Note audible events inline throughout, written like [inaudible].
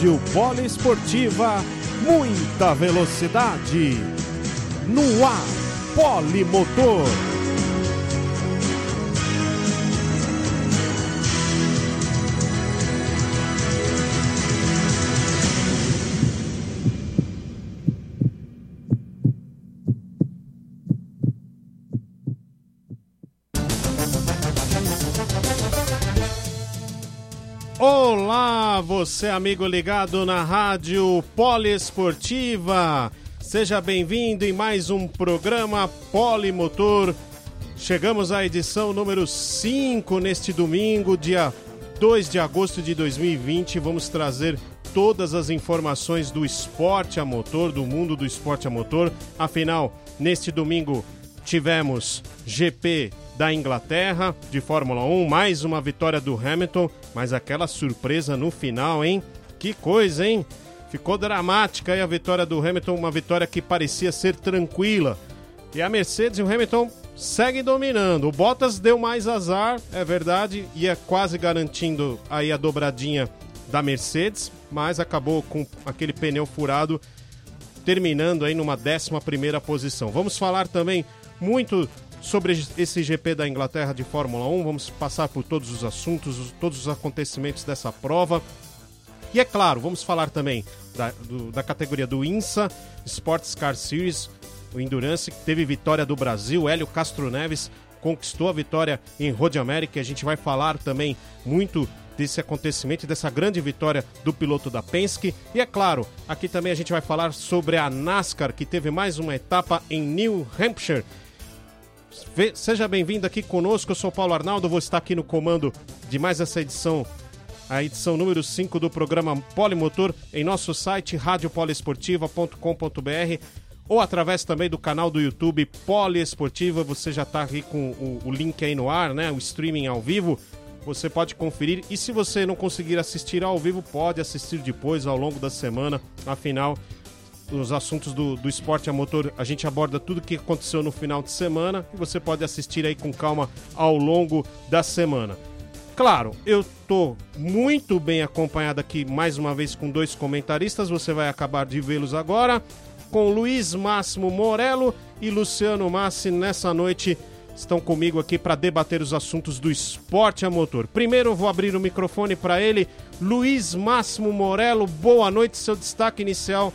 Rádio Poliesportiva, muita velocidade. No ar, Polimotor. Você, amigo ligado na Rádio Poliesportiva. Seja bem-vindo em mais um programa Polimotor. Chegamos à edição número 5 neste domingo, dia 2 de agosto de 2020. Vamos trazer todas as informações do esporte a motor, do mundo do esporte a motor. Afinal, neste domingo tivemos GP da Inglaterra de Fórmula 1, mais uma vitória do Hamilton, mas aquela surpresa no final, hein? Que coisa, hein? Ficou dramática aí a vitória do Hamilton, uma vitória que parecia ser tranquila. E a Mercedes e o Hamilton seguem dominando. O Bottas deu mais azar, é verdade, ia quase garantindo aí a dobradinha da Mercedes, mas acabou com aquele pneu furado, terminando aí numa 11 primeira posição. Vamos falar também muito sobre esse GP da Inglaterra de Fórmula 1. Vamos passar por todos os assuntos, todos os acontecimentos dessa prova. E é claro, vamos falar também da, do, da categoria do INSA, Sports Car Series, o Endurance, que teve vitória do Brasil. Hélio Castro Neves conquistou a vitória em Road America. A gente vai falar também muito desse acontecimento, dessa grande vitória do piloto da Penske. E é claro, aqui também a gente vai falar sobre a NASCAR, que teve mais uma etapa em New Hampshire Seja bem-vindo aqui conosco, eu sou Paulo Arnaldo, vou estar aqui no comando de mais essa edição, a edição número 5 do programa Polimotor, em nosso site radiopoliesportiva.com.br ou através também do canal do YouTube Poliesportiva, você já está aqui com o, o link aí no ar, né, o streaming ao vivo, você pode conferir. E se você não conseguir assistir ao vivo, pode assistir depois ao longo da semana, afinal os assuntos do, do esporte a motor, a gente aborda tudo o que aconteceu no final de semana e você pode assistir aí com calma ao longo da semana. Claro, eu tô muito bem acompanhado aqui mais uma vez com dois comentaristas, você vai acabar de vê-los agora, com Luiz Máximo Morello e Luciano Massi nessa noite estão comigo aqui para debater os assuntos do esporte a motor. Primeiro vou abrir o microfone para ele, Luiz Máximo Morello. Boa noite, seu destaque inicial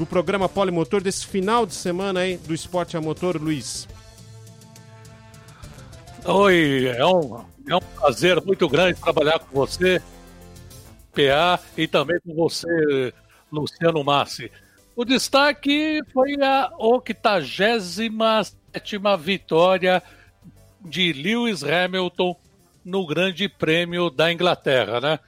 do programa Polimotor desse final de semana aí do esporte a motor, Luiz. Oi, é um, é um prazer muito grande trabalhar com você, PA, e também com você, Luciano Massi. O destaque foi a 87 vitória de Lewis Hamilton no Grande Prêmio da Inglaterra, né?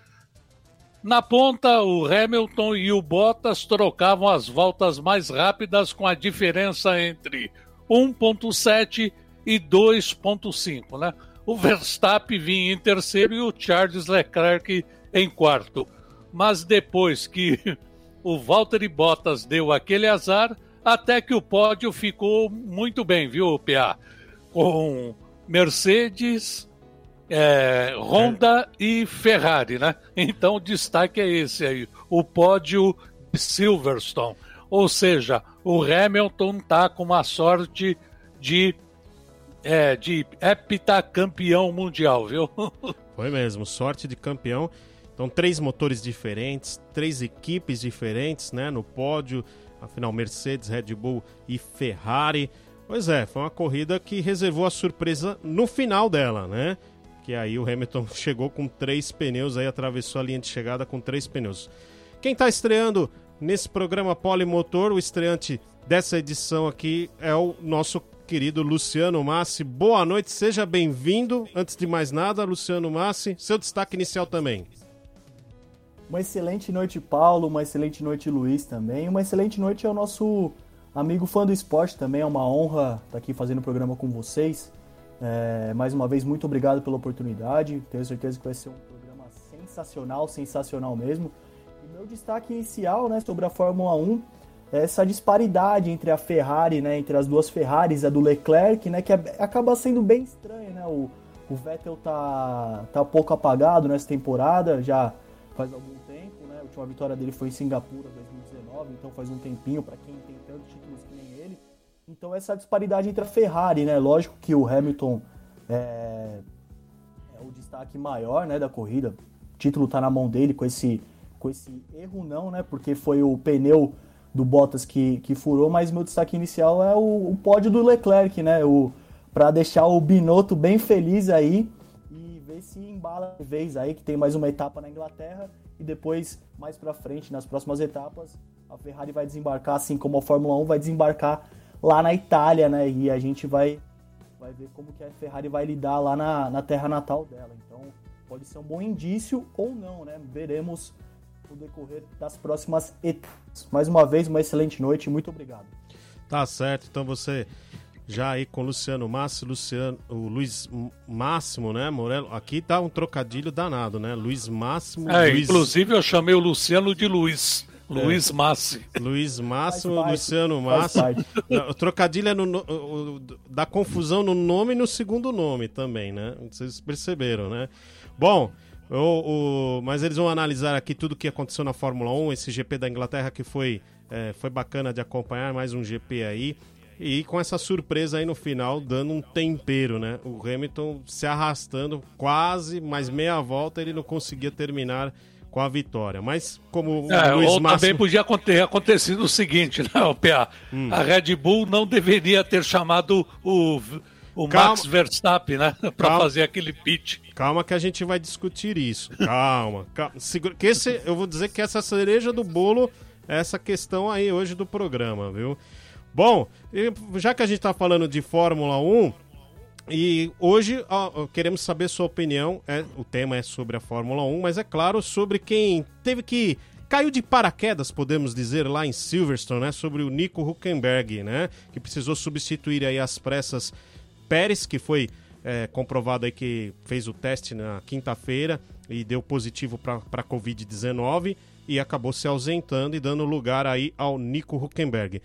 Na ponta, o Hamilton e o Bottas trocavam as voltas mais rápidas com a diferença entre 1.7 e 2.5, né? O Verstappen vinha em terceiro e o Charles Leclerc em quarto. Mas depois que [laughs] o Valtteri Bottas deu aquele azar, até que o pódio ficou muito bem, viu, PA? Com Mercedes, é, Honda e Ferrari, né? Então o destaque é esse aí, o pódio Silverstone. Ou seja, o Hamilton está com uma sorte de é, de heptacampeão mundial, viu? [laughs] Foi mesmo, sorte de campeão. Então, três motores diferentes, três equipes diferentes, né? No pódio, afinal, Mercedes, Red Bull e Ferrari. Pois é, foi uma corrida que reservou a surpresa no final dela, né? Que aí o Hamilton [laughs] chegou com três pneus, aí atravessou a linha de chegada com três pneus. Quem está estreando nesse programa Polimotor, o estreante dessa edição aqui é o nosso querido Luciano Massi. Boa noite, seja bem-vindo. Antes de mais nada, Luciano Massi, seu destaque inicial também. Uma excelente noite, Paulo. Uma excelente noite, Luiz também. Uma excelente noite ao nosso amigo fã do esporte também. É uma honra estar aqui fazendo o programa com vocês. É, mais uma vez, muito obrigado pela oportunidade. Tenho certeza que vai ser um programa sensacional, sensacional mesmo. E meu destaque inicial né, sobre a Fórmula 1 essa disparidade entre a Ferrari, né, entre as duas Ferraris, a do Leclerc, né, que é, acaba sendo bem estranho, né? O, o Vettel tá, tá pouco apagado nessa temporada, já faz algum tempo, né? A última vitória dele foi em Singapura 2019, então faz um tempinho para quem tem Então essa disparidade entre a Ferrari, né? Lógico que o Hamilton é, é o destaque maior, né, da corrida. O título tá na mão dele com esse com esse erro não, né? Porque foi o pneu do Bottas que, que furou, mas meu destaque inicial é o, o pódio do Leclerc, né? O, para deixar o Binotto bem feliz aí e ver se embala de vez aí, que tem mais uma etapa na Inglaterra e depois, mais para frente, nas próximas etapas, a Ferrari vai desembarcar, assim como a Fórmula 1 vai desembarcar lá na Itália, né? E a gente vai, vai ver como que a Ferrari vai lidar lá na, na terra natal dela. Então, pode ser um bom indício ou não, né? Veremos no decorrer das próximas etapas. Mais uma vez, uma excelente noite, muito obrigado. Tá certo, então você já aí com Luciano Máximo, Luciano, o Luiz Máximo, né, Morelo? Aqui tá um trocadilho danado, né? Luiz Máximo. É, Luiz... inclusive eu chamei o Luciano de Luiz. É. Luiz Massi. Luiz Máximo, Luciano Máximo. O trocadilho é no, no, o, da confusão no nome e no segundo nome também, né? Vocês perceberam, né? Bom, o, o, mas eles vão analisar aqui tudo o que aconteceu na Fórmula 1, esse GP da Inglaterra que foi, é, foi bacana de acompanhar, mais um GP aí. E com essa surpresa aí no final, dando um tempero, né? O Hamilton se arrastando quase, mais meia volta ele não conseguia terminar com a vitória. Mas como é, o Luiz ou Máximo... também podia ter acontecido o seguinte, né, o PA? Hum. A Red Bull não deveria ter chamado o o Calma. Max Verstappen, né? [laughs] Para fazer aquele pitch. Calma que a gente vai discutir isso. Calma. calma. Segura... Que esse, eu vou dizer que essa cereja do bolo é essa questão aí hoje do programa, viu? Bom, já que a gente está falando de Fórmula 1, e hoje ó, queremos saber sua opinião. É, o tema é sobre a Fórmula 1, mas é claro sobre quem teve que caiu de paraquedas, podemos dizer, lá em Silverstone, né? Sobre o Nico Huckenberg, né? Que precisou substituir aí as pressas Pérez, que foi é, comprovado aí que fez o teste na quinta-feira e deu positivo para a Covid-19 e acabou se ausentando e dando lugar aí ao Nico Huckenberg.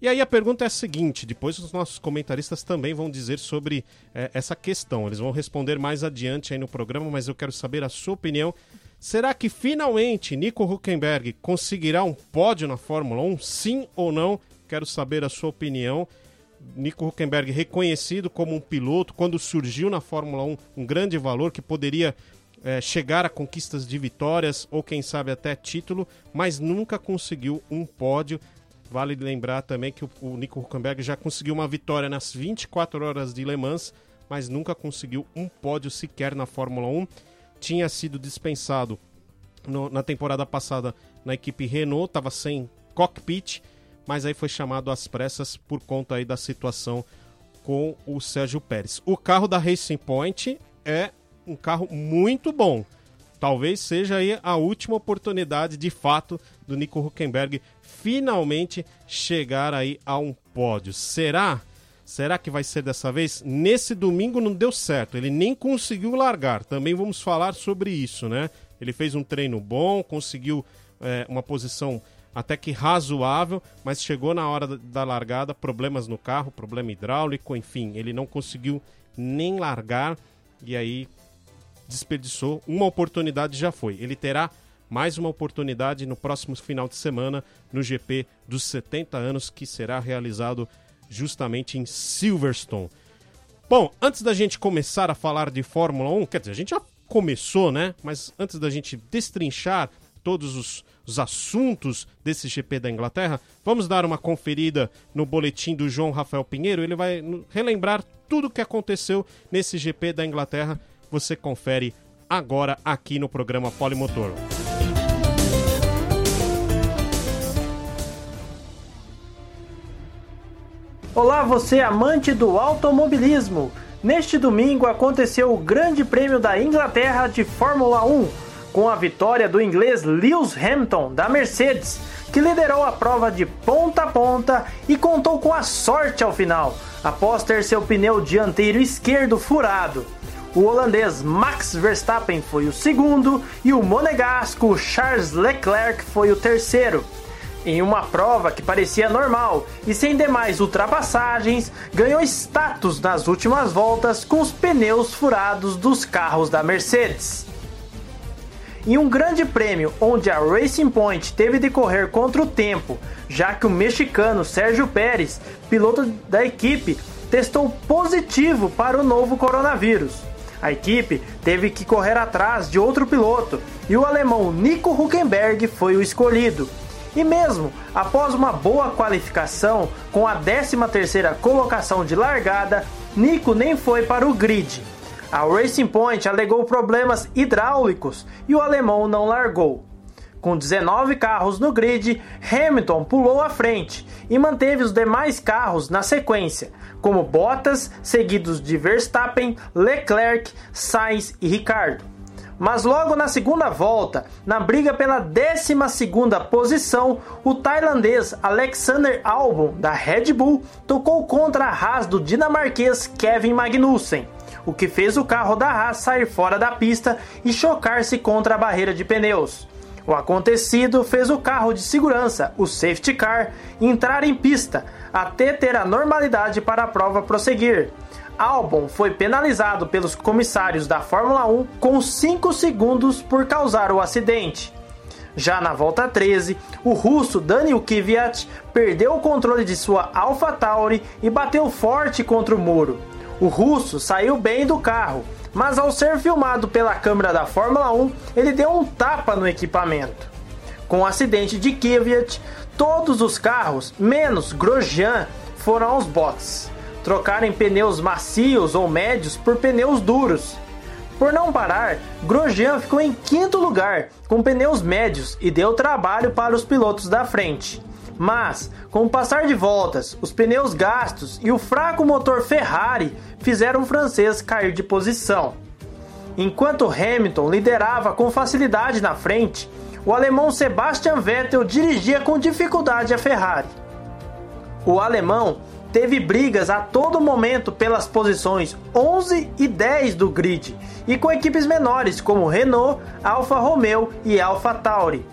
E aí a pergunta é a seguinte: depois os nossos comentaristas também vão dizer sobre é, essa questão. Eles vão responder mais adiante aí no programa, mas eu quero saber a sua opinião. Será que finalmente Nico Huckenberg conseguirá um pódio na Fórmula 1? Sim ou não? Quero saber a sua opinião. Nico Huckenberg reconhecido como um piloto, quando surgiu na Fórmula 1, um grande valor que poderia é, chegar a conquistas de vitórias ou quem sabe até título, mas nunca conseguiu um pódio. Vale lembrar também que o, o Nico Huckenberg já conseguiu uma vitória nas 24 horas de Le Mans, mas nunca conseguiu um pódio sequer na Fórmula 1. Tinha sido dispensado no, na temporada passada na equipe Renault, estava sem cockpit mas aí foi chamado às pressas por conta aí da situação com o Sérgio Pérez. O carro da Racing Point é um carro muito bom. Talvez seja aí a última oportunidade de fato do Nico Huckenberg finalmente chegar aí a um pódio. Será? Será que vai ser dessa vez? Nesse domingo não deu certo, ele nem conseguiu largar. Também vamos falar sobre isso, né? Ele fez um treino bom, conseguiu é, uma posição até que razoável, mas chegou na hora da largada, problemas no carro, problema hidráulico, enfim, ele não conseguiu nem largar e aí desperdiçou uma oportunidade já foi. Ele terá mais uma oportunidade no próximo final de semana no GP dos 70 anos que será realizado justamente em Silverstone. Bom, antes da gente começar a falar de Fórmula 1, quer dizer, a gente já começou, né? Mas antes da gente destrinchar todos os, os, assuntos desse GP da Inglaterra, vamos dar uma conferida no boletim do João Rafael Pinheiro. Ele vai relembrar tudo o que aconteceu nesse GP da Inglaterra. Você confere agora aqui no programa Polimotor. Olá, você amante do automobilismo! Neste domingo aconteceu o Grande Prêmio da Inglaterra de Fórmula 1, com a vitória do inglês Lewis Hamilton da Mercedes, que liderou a prova de ponta a ponta e contou com a sorte ao final, após ter seu pneu dianteiro esquerdo furado. O holandês Max Verstappen foi o segundo e o monegasco Charles Leclerc foi o terceiro. Em uma prova que parecia normal e sem demais ultrapassagens, ganhou status nas últimas voltas com os pneus furados dos carros da Mercedes. Em um grande prêmio onde a Racing Point teve de correr contra o tempo, já que o mexicano Sérgio Pérez, piloto da equipe, testou positivo para o novo coronavírus. A equipe teve que correr atrás de outro piloto e o alemão Nico Huckenberg foi o escolhido. E mesmo após uma boa qualificação com a 13ª colocação de largada, Nico nem foi para o grid. A Racing Point alegou problemas hidráulicos e o alemão não largou. Com 19 carros no grid, Hamilton pulou à frente e manteve os demais carros na sequência, como Bottas, seguidos de Verstappen, Leclerc, Sainz e Ricardo. Mas logo na segunda volta, na briga pela 12 posição, o tailandês Alexander Albon, da Red Bull, tocou contra a Haas do dinamarquês Kevin Magnussen, o que fez o carro da Haas sair fora da pista e chocar-se contra a barreira de pneus. O acontecido fez o carro de segurança, o safety car, entrar em pista, até ter a normalidade para a prova prosseguir. Albon foi penalizado pelos comissários da Fórmula 1 com 5 segundos por causar o acidente. Já na volta 13, o russo Daniel Kvyat perdeu o controle de sua AlphaTauri e bateu forte contra o muro. O russo saiu bem do carro, mas ao ser filmado pela câmera da Fórmula 1, ele deu um tapa no equipamento. Com o acidente de Kvyat, todos os carros, menos Grosjean, foram aos boxes trocarem pneus macios ou médios por pneus duros. Por não parar, Grosjean ficou em quinto lugar com pneus médios e deu trabalho para os pilotos da frente. Mas, com o passar de voltas, os pneus gastos e o fraco motor Ferrari fizeram o francês cair de posição. Enquanto Hamilton liderava com facilidade na frente, o alemão Sebastian Vettel dirigia com dificuldade a Ferrari. O alemão teve brigas a todo momento pelas posições 11 e 10 do grid e com equipes menores como Renault, Alfa Romeo e Alfa Tauri.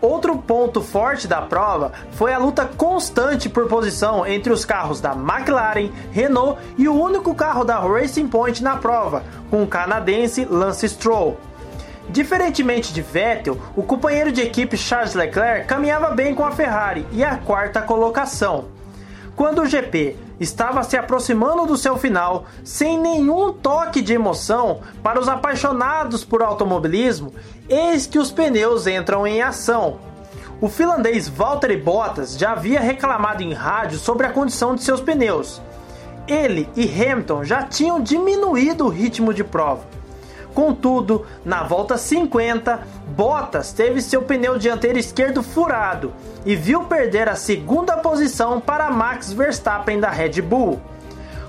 Outro ponto forte da prova foi a luta constante por posição entre os carros da McLaren, Renault e o único carro da Racing Point na prova, com o canadense Lance Stroll. Diferentemente de Vettel, o companheiro de equipe Charles Leclerc caminhava bem com a Ferrari e a quarta colocação. Quando o GP estava se aproximando do seu final, sem nenhum toque de emoção para os apaixonados por automobilismo, eis que os pneus entram em ação. O finlandês Valtteri Bottas já havia reclamado em rádio sobre a condição de seus pneus. Ele e Hamilton já tinham diminuído o ritmo de prova. Contudo, na volta 50, Bottas teve seu pneu dianteiro esquerdo furado e viu perder a segunda posição para Max Verstappen da Red Bull.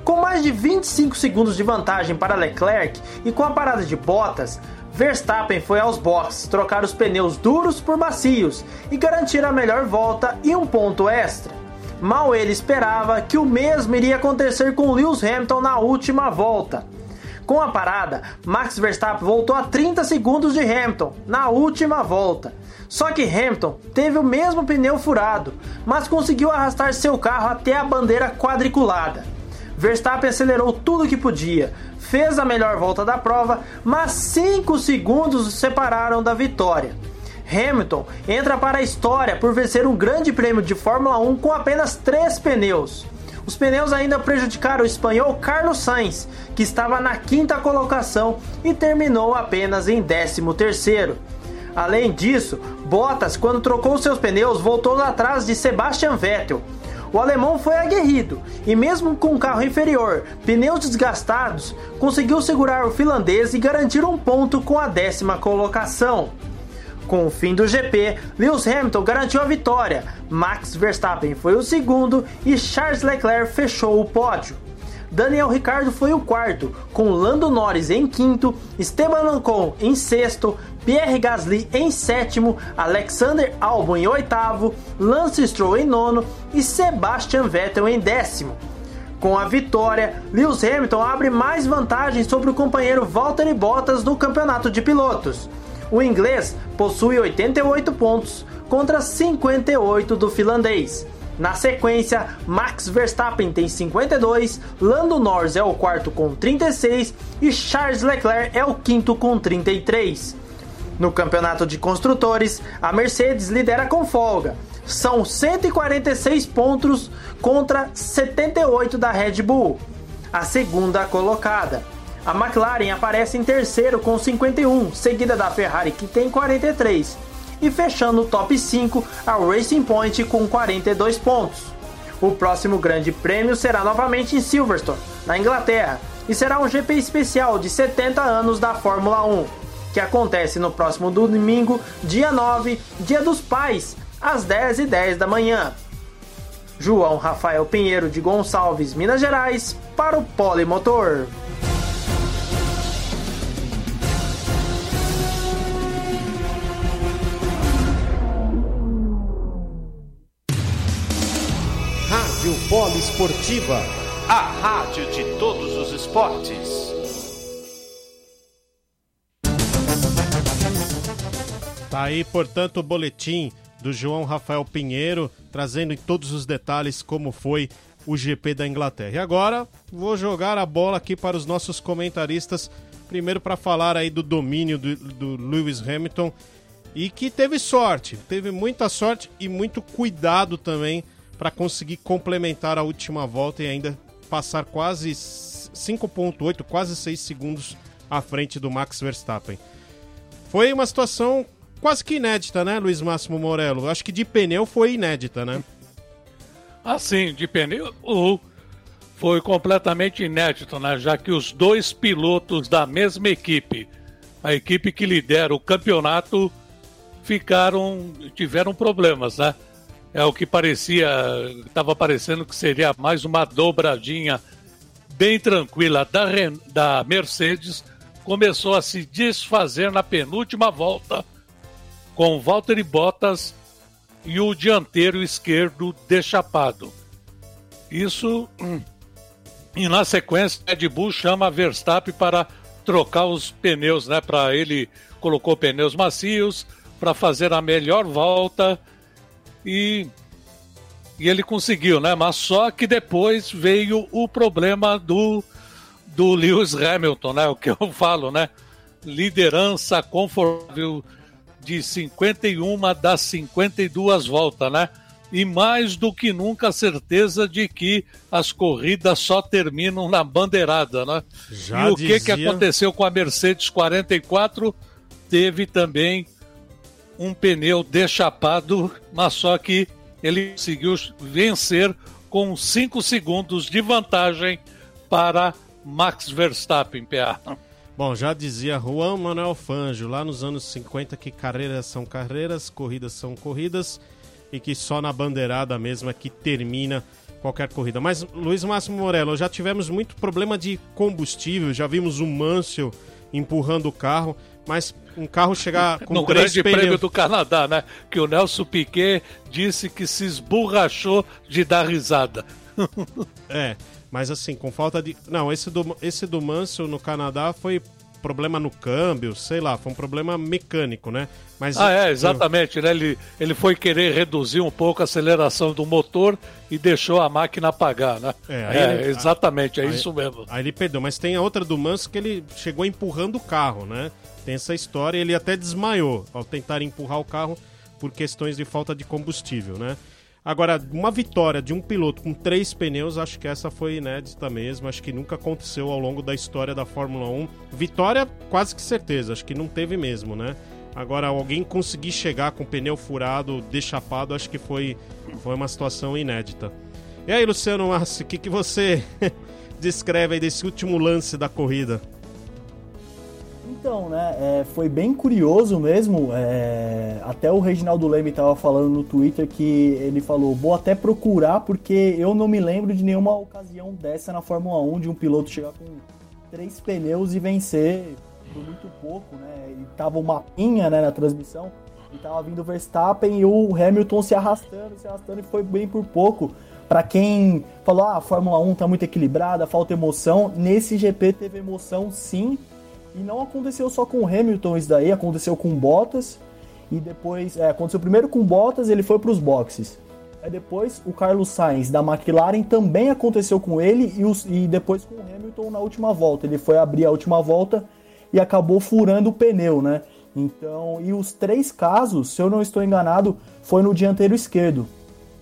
Com mais de 25 segundos de vantagem para Leclerc e com a parada de Bottas, Verstappen foi aos boxes trocar os pneus duros por macios e garantir a melhor volta e um ponto extra. Mal ele esperava que o mesmo iria acontecer com Lewis Hamilton na última volta. Com a parada, Max Verstappen voltou a 30 segundos de Hamilton na última volta. Só que Hamilton teve o mesmo pneu furado, mas conseguiu arrastar seu carro até a bandeira quadriculada. Verstappen acelerou tudo que podia, fez a melhor volta da prova, mas 5 segundos o separaram da vitória. Hamilton entra para a história por vencer um grande prêmio de Fórmula 1 com apenas três pneus. Os pneus ainda prejudicaram o espanhol Carlos Sainz, que estava na quinta colocação e terminou apenas em 13 terceiro. Além disso, Bottas, quando trocou seus pneus, voltou atrás de Sebastian Vettel. O alemão foi aguerrido e, mesmo com o carro inferior, pneus desgastados, conseguiu segurar o finlandês e garantir um ponto com a décima colocação. Com o fim do GP, Lewis Hamilton garantiu a vitória, Max Verstappen foi o segundo e Charles Leclerc fechou o pódio. Daniel Ricciardo foi o quarto, com Lando Norris em quinto, Esteban Ocon em sexto, Pierre Gasly em sétimo, Alexander Albon em oitavo, Lance Stroll em nono e Sebastian Vettel em décimo. Com a vitória, Lewis Hamilton abre mais vantagens sobre o companheiro Valtteri Bottas no campeonato de pilotos. O inglês possui 88 pontos contra 58 do finlandês. Na sequência, Max Verstappen tem 52, Lando Norris é o quarto com 36 e Charles Leclerc é o quinto com 33. No campeonato de construtores, a Mercedes lidera com folga. São 146 pontos contra 78 da Red Bull, a segunda colocada. A McLaren aparece em terceiro com 51, seguida da Ferrari que tem 43. E fechando o top 5, a Racing Point com 42 pontos. O próximo grande prêmio será novamente em Silverstone, na Inglaterra, e será um GP especial de 70 anos da Fórmula 1, que acontece no próximo domingo, dia 9, Dia dos Pais, às 10h10 10 da manhã. João Rafael Pinheiro de Gonçalves, Minas Gerais, para o Polimotor. Rádio Polo Esportiva, a rádio de todos os esportes. Tá aí, portanto, o boletim do João Rafael Pinheiro, trazendo em todos os detalhes como foi o GP da Inglaterra. E agora vou jogar a bola aqui para os nossos comentaristas, primeiro para falar aí do domínio do, do Lewis Hamilton e que teve sorte, teve muita sorte e muito cuidado também para conseguir complementar a última volta e ainda passar quase 5.8, quase 6 segundos à frente do Max Verstappen. Foi uma situação quase que inédita, né, Luiz Máximo Morello? Acho que de pneu foi inédita, né? Assim, de pneu foi completamente inédito, né? Já que os dois pilotos da mesma equipe, a equipe que lidera o campeonato, ficaram tiveram problemas, né? É o que parecia, estava parecendo que seria mais uma dobradinha bem tranquila da, da Mercedes, começou a se desfazer na penúltima volta com Valtteri Bottas e o dianteiro esquerdo deixapado. Isso [clears throat] e na sequência Red Bull chama Verstappen para trocar os pneus, né? Para ele colocou pneus macios para fazer a melhor volta e, e ele conseguiu, né? Mas só que depois veio o problema do, do Lewis Hamilton, né? O que eu [laughs] falo, né? Liderança confortável de 51 das 52 voltas, né? E mais do que nunca a certeza de que as corridas só terminam na bandeirada, né? Já e o dizia... que, que aconteceu com a Mercedes 44? Teve também um pneu deixapado, mas só que ele conseguiu vencer com 5 segundos de vantagem para Max Verstappen, PA. Bom, já dizia Juan Manuel Fangio lá nos anos 50 que carreiras são carreiras, corridas são corridas e que só na bandeirada mesmo é que termina qualquer corrida. Mas, Luiz Máximo Morello, já tivemos muito problema de combustível, já vimos o Mansell empurrando o carro mas um carro chegar [laughs] com no três Grande pneus... Prêmio do Canadá, né? Que o Nelson Piquet disse que se esborrachou de dar risada. [laughs] é, mas assim, com falta de. Não, esse do, esse do Mansell no Canadá foi problema no câmbio, sei lá, foi um problema mecânico, né? Mas ah, é, exatamente, né? Ele, ele foi querer reduzir um pouco a aceleração do motor e deixou a máquina apagar, né? É, é ele, exatamente, é aí, isso mesmo. Aí ele perdeu, mas tem a outra do Manso que ele chegou empurrando o carro, né? Tem essa história, ele até desmaiou ao tentar empurrar o carro por questões de falta de combustível, né? Agora, uma vitória de um piloto com três pneus, acho que essa foi inédita mesmo. Acho que nunca aconteceu ao longo da história da Fórmula 1. Vitória, quase que certeza, acho que não teve mesmo, né? Agora, alguém conseguir chegar com pneu furado, deixapado, acho que foi, foi uma situação inédita. E aí, Luciano Massi, o que, que você [laughs] descreve aí desse último lance da corrida? Então, né, é, foi bem curioso mesmo. É, até o Reginaldo Leme estava falando no Twitter que ele falou: vou até procurar porque eu não me lembro de nenhuma ocasião dessa na Fórmula 1 de um piloto chegar com três pneus e vencer por muito pouco, né? E tava uma pinha né, na transmissão e tava vindo o Verstappen e o Hamilton se arrastando, se arrastando e foi bem por pouco. Para quem falou, ah, a Fórmula 1 tá muito equilibrada, falta emoção, nesse GP teve emoção sim e não aconteceu só com o Hamilton isso daí, aconteceu com Bottas. E depois, é, aconteceu primeiro com Bottas, ele foi para os boxes. Aí depois o Carlos Sainz da McLaren também aconteceu com ele e, os, e depois com o Hamilton na última volta. Ele foi abrir a última volta e acabou furando o pneu, né? Então, e os três casos, se eu não estou enganado, foi no dianteiro esquerdo.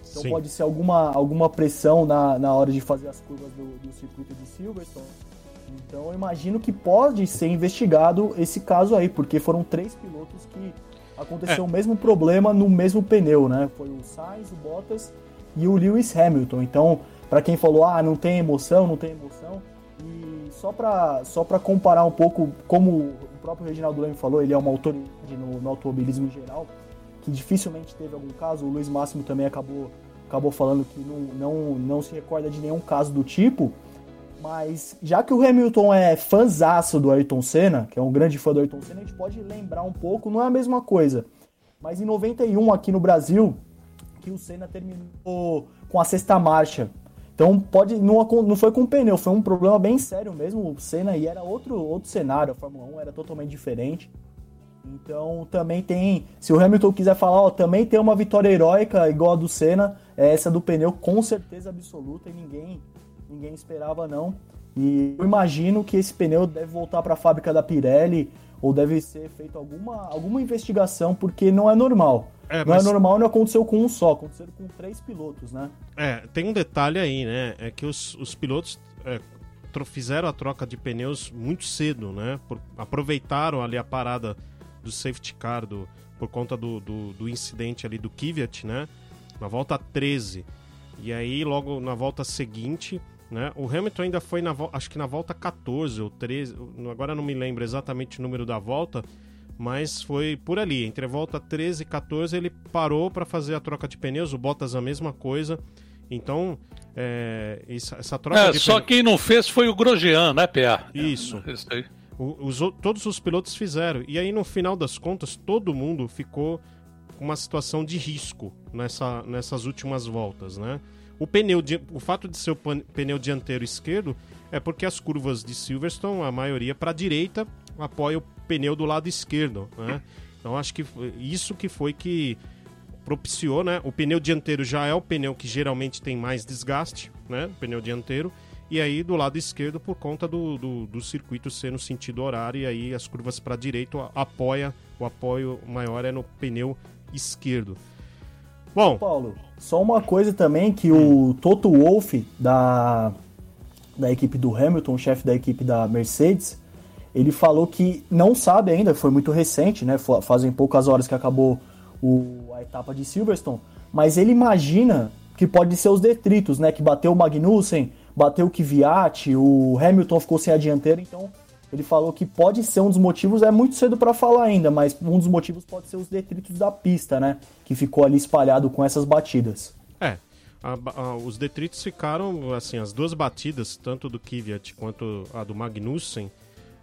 Então Sim. pode ser alguma, alguma pressão na, na hora de fazer as curvas do, do circuito de Silverstone então eu imagino que pode ser investigado esse caso aí, porque foram três pilotos que aconteceu é. o mesmo problema no mesmo pneu, né? Foi o Sainz, o Bottas e o Lewis Hamilton. Então, para quem falou, ah, não tem emoção, não tem emoção, e só para só pra comparar um pouco, como o próprio Reginaldo Leme falou, ele é uma autoridade no, no automobilismo em geral, que dificilmente teve algum caso, o Luiz Máximo também acabou, acabou falando que não, não, não se recorda de nenhum caso do tipo, mas já que o Hamilton é fãzaço do Ayrton Senna, que é um grande fã do Ayrton Senna, a gente pode lembrar um pouco, não é a mesma coisa. Mas em 91 aqui no Brasil, que o Senna terminou com a sexta marcha. Então pode não, não foi com pneu, foi um problema bem sério mesmo. O Senna e era outro outro cenário, a Fórmula 1 era totalmente diferente. Então também tem, se o Hamilton quiser falar, ó, também tem uma vitória heróica igual a do Senna, é essa do pneu com certeza absoluta e ninguém ninguém esperava não. E eu imagino que esse pneu deve voltar para a fábrica da Pirelli ou deve ser feita alguma, alguma investigação, porque não é normal. É, não é normal, não aconteceu com um só, aconteceu com três pilotos, né? É, tem um detalhe aí, né? É que os, os pilotos é, fizeram a troca de pneus muito cedo, né? Por, aproveitaram ali a parada do safety car do, por conta do, do, do incidente ali do Kvyat, né? Na volta 13. E aí, logo na volta seguinte, né? O Hamilton ainda foi na acho que na volta 14 ou 13, agora não me lembro exatamente o número da volta, mas foi por ali, entre a volta 13 e 14 ele parou para fazer a troca de pneus, o Bottas a mesma coisa. Então, é, essa, essa, troca é, de só quem não fez foi o Grosjean, né, PA? Isso. É, isso aí. O, os, todos os pilotos fizeram. E aí, no final das contas, todo mundo ficou com uma situação de risco nessa, nessas últimas voltas, né? O pneu, o fato de ser o pneu dianteiro esquerdo é porque as curvas de Silverstone, a maioria para a direita, apoia o pneu do lado esquerdo, né? Então acho que isso que foi que propiciou, né? O pneu dianteiro já é o pneu que geralmente tem mais desgaste, né? O pneu dianteiro. E aí do lado esquerdo, por conta do, do, do circuito ser no sentido horário, e aí as curvas para a direita apoia, o apoio maior é no pneu esquerdo. Bom, Paulo, só uma coisa também que o Toto Wolff da da equipe do Hamilton, chefe da equipe da Mercedes, ele falou que não sabe ainda, foi muito recente, né? Fazem poucas horas que acabou o, a etapa de Silverstone, mas ele imagina que pode ser os detritos, né? Que bateu o Magnussen, bateu o Kvyat, o Hamilton ficou sem a dianteira, então ele falou que pode ser um dos motivos, é muito cedo para falar ainda, mas um dos motivos pode ser os detritos da pista, né? Que ficou ali espalhado com essas batidas. É, a, a, os detritos ficaram, assim, as duas batidas, tanto do Kvyat quanto a do Magnussen,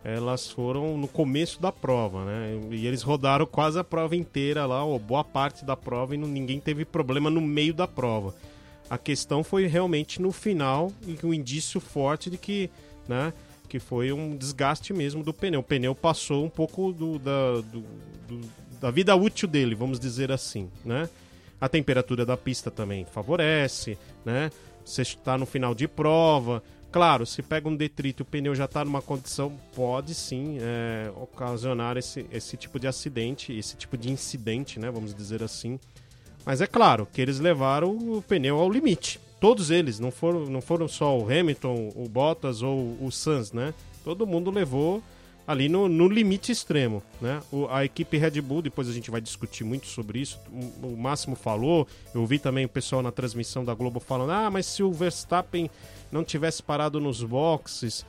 elas foram no começo da prova, né? E eles rodaram quase a prova inteira lá, ou boa parte da prova, e não, ninguém teve problema no meio da prova. A questão foi realmente no final, e um indício forte de que, né? Que foi um desgaste mesmo do pneu. O pneu passou um pouco do, da, do, do, da vida útil dele, vamos dizer assim, né? A temperatura da pista também favorece, né? Você está no final de prova. Claro, se pega um detrito e o pneu já está numa condição, pode sim é, ocasionar esse, esse tipo de acidente, esse tipo de incidente, né? Vamos dizer assim. Mas é claro que eles levaram o pneu ao limite. Todos eles, não foram, não foram só o Hamilton, o Bottas ou o Sainz, né? Todo mundo levou ali no, no limite extremo, né? O, a equipe Red Bull, depois a gente vai discutir muito sobre isso. O, o Máximo falou, eu vi também o pessoal na transmissão da Globo falando: ah, mas se o Verstappen não tivesse parado nos boxes.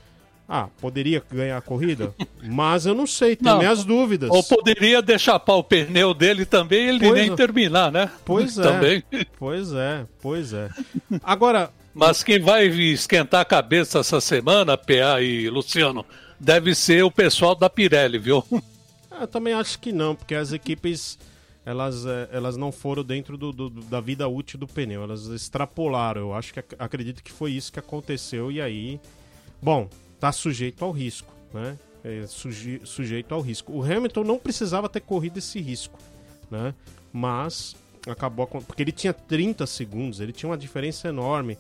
Ah, poderia ganhar a corrida? Mas eu não sei, tenho minhas dúvidas. Ou poderia deixar para o pneu dele também ele pois nem é. terminar, né? Pois [laughs] é. Também. Pois é, pois é. Agora. Mas quem vai esquentar a cabeça essa semana, PA e Luciano, deve ser o pessoal da Pirelli, viu? Ah, eu também acho que não, porque as equipes elas, é, elas não foram dentro do, do, da vida útil do pneu, elas extrapolaram. Eu acho que acredito que foi isso que aconteceu e aí, bom, tá sujeito ao risco, né? É, suje, sujeito ao risco. O Hamilton não precisava ter corrido esse risco, né? Mas acabou porque ele tinha 30 segundos, ele tinha uma diferença enorme.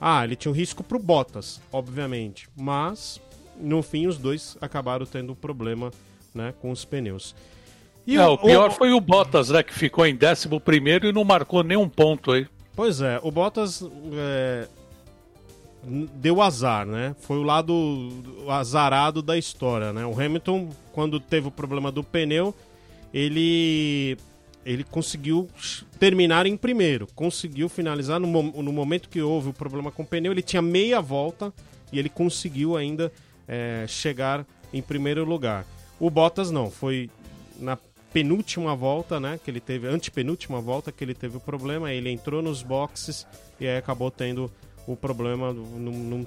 Ah, ele tinha um risco pro Bottas, obviamente, mas no fim os dois acabaram tendo um problema, né, com os pneus. E o, o, pior o... foi o Bottas, né? Que ficou em 11 e não marcou nenhum ponto aí. Pois é, o Bottas é, deu azar, né? Foi o lado azarado da história, né? O Hamilton, quando teve o problema do pneu, ele ele conseguiu terminar em primeiro, conseguiu finalizar no, no momento que houve o problema com o pneu, ele tinha meia volta e ele conseguiu ainda é, chegar em primeiro lugar. O Bottas não, foi na penúltima volta, né, que ele teve, antepenúltima volta que ele teve o problema, ele entrou nos boxes e aí acabou tendo o problema num, num,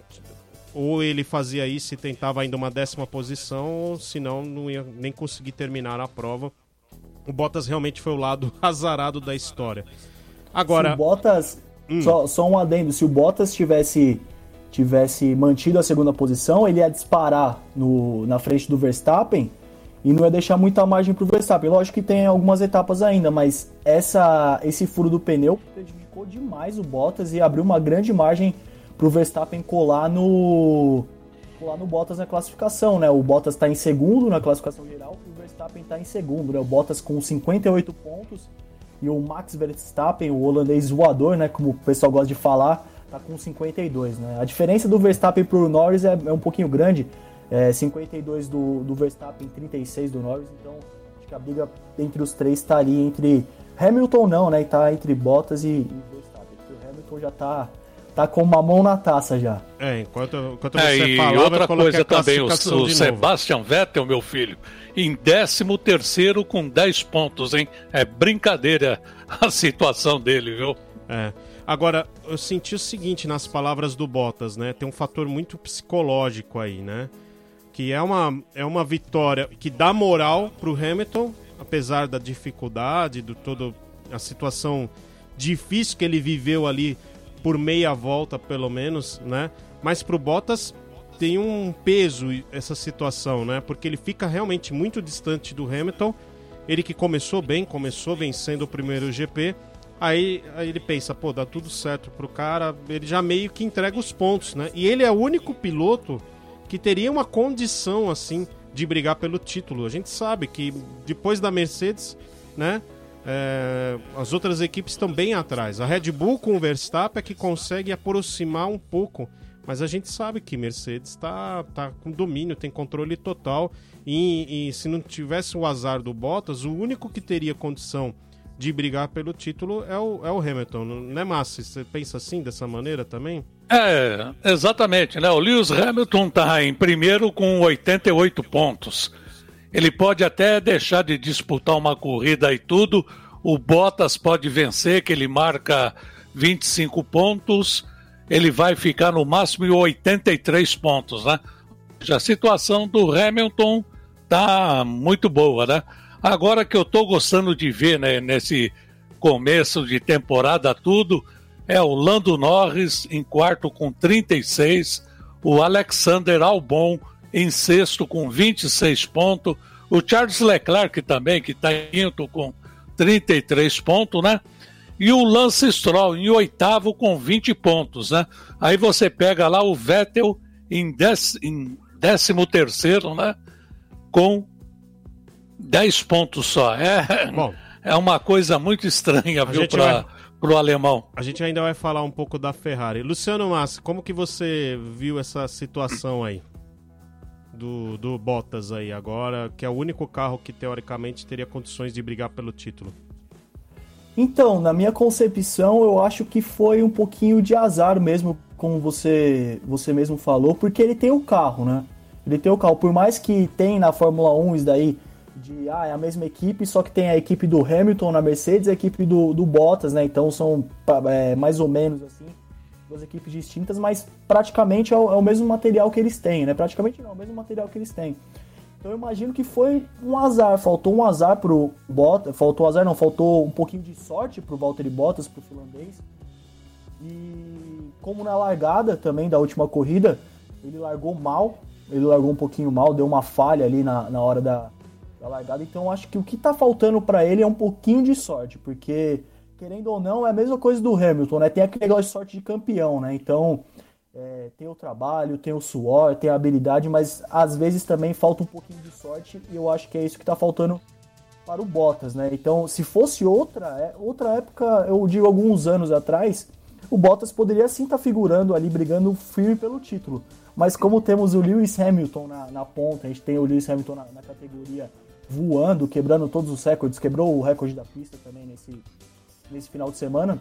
ou ele fazia isso e tentava ainda uma décima posição, ou senão não ia nem conseguir terminar a prova. O Bottas realmente foi o lado [laughs] azarado da história. Agora, se o Bottas, hum. só, só um adendo, se o Bottas tivesse tivesse mantido a segunda posição, ele ia disparar no, na frente do Verstappen e não ia deixar muita margem para o Verstappen. Lógico que tem algumas etapas ainda, mas essa, esse furo do pneu prejudicou demais o Bottas e abriu uma grande margem para o Verstappen colar no colar no Bottas na classificação, né? O Bottas está em segundo na classificação geral e o Verstappen está em segundo, né? O Bottas com 58 pontos e o Max Verstappen, o holandês voador, né? Como o pessoal gosta de falar, tá com 52, né? A diferença do Verstappen para o Norris é, é um pouquinho grande, é, 52 do, do Verstappen, 36 do Norris, então acho que a briga entre os três estaria entre Hamilton não, né? E tá entre Bottas e, e Verstappen, porque o Hamilton já tá tá com uma mão na taça já. É, enquanto, enquanto é, você e falava, outra coisa também, o, o Sebastian Vettel, meu filho, em 13 terceiro com 10 pontos, hein? É brincadeira a situação dele, viu? É. Agora, eu senti o seguinte nas palavras do Bottas, né? Tem um fator muito psicológico aí, né? que é uma, é uma vitória que dá moral para o Hamilton, apesar da dificuldade, do todo a situação difícil que ele viveu ali por meia volta, pelo menos, né? Mas para o Bottas tem um peso essa situação, né? Porque ele fica realmente muito distante do Hamilton. Ele que começou bem, começou vencendo o primeiro GP. Aí, aí ele pensa, pô, dá tudo certo pro cara. Ele já meio que entrega os pontos, né? E ele é o único piloto que teria uma condição assim de brigar pelo título. A gente sabe que depois da Mercedes, né, é, as outras equipes estão bem atrás. A Red Bull com o Verstappen é que consegue aproximar um pouco, mas a gente sabe que Mercedes está tá com domínio, tem controle total. E, e se não tivesse o azar do Bottas, o único que teria condição de brigar pelo título é o, é o Hamilton, é Massa? Você pensa assim, dessa maneira também? É, exatamente, né? O Lewis Hamilton está em primeiro com 88 pontos. Ele pode até deixar de disputar uma corrida e tudo. O Bottas pode vencer, que ele marca 25 pontos. Ele vai ficar no máximo em 83 pontos, né? A situação do Hamilton tá muito boa, né? Agora que eu estou gostando de ver, né, nesse começo de temporada tudo, é o Lando Norris em quarto com 36, o Alexander Albon em sexto com 26 pontos, o Charles Leclerc também, que está em quinto com 33 pontos, né? E o Lance Stroll em oitavo com 20 pontos, né? Aí você pega lá o Vettel em, dec, em décimo terceiro, né? Com 10 pontos só. É, Bom, é uma coisa muito estranha, viu, para o alemão. A gente ainda vai falar um pouco da Ferrari. Luciano Massa, como que você viu essa situação aí? Do, do Bottas aí agora, que é o único carro que teoricamente teria condições de brigar pelo título. Então, na minha concepção, eu acho que foi um pouquinho de azar mesmo, como você, você mesmo falou, porque ele tem o carro, né? Ele tem o carro. Por mais que tem na Fórmula 1 isso daí, de ah, é a mesma equipe, só que tem a equipe do Hamilton na Mercedes e a equipe do, do Bottas, né? Então são é, mais ou menos assim, duas equipes distintas, mas praticamente é o, é o, mesmo material que eles têm, né? Praticamente não, é o mesmo material que eles têm. Então eu imagino que foi um azar, faltou um azar pro Bottas, faltou azar não, faltou um pouquinho de sorte pro Valtteri Bottas, pro finlandês. E como na largada também da última corrida, ele largou mal, ele largou um pouquinho mal, deu uma falha ali na, na hora da, da largada. Então acho que o que tá faltando para ele é um pouquinho de sorte, porque querendo ou não é a mesma coisa do Hamilton, né? Tem aquele negócio de sorte de campeão, né? Então é, tem o trabalho, tem o suor, tem a habilidade, mas às vezes também falta um pouquinho de sorte e eu acho que é isso que tá faltando para o Bottas, né? Então, se fosse outra, é, outra época, eu digo alguns anos atrás, o Bottas poderia sim estar tá figurando ali, brigando firme pelo título. Mas como temos o Lewis Hamilton na, na ponta, a gente tem o Lewis Hamilton na, na categoria voando, quebrando todos os recordes, quebrou o recorde da pista também nesse, nesse final de semana.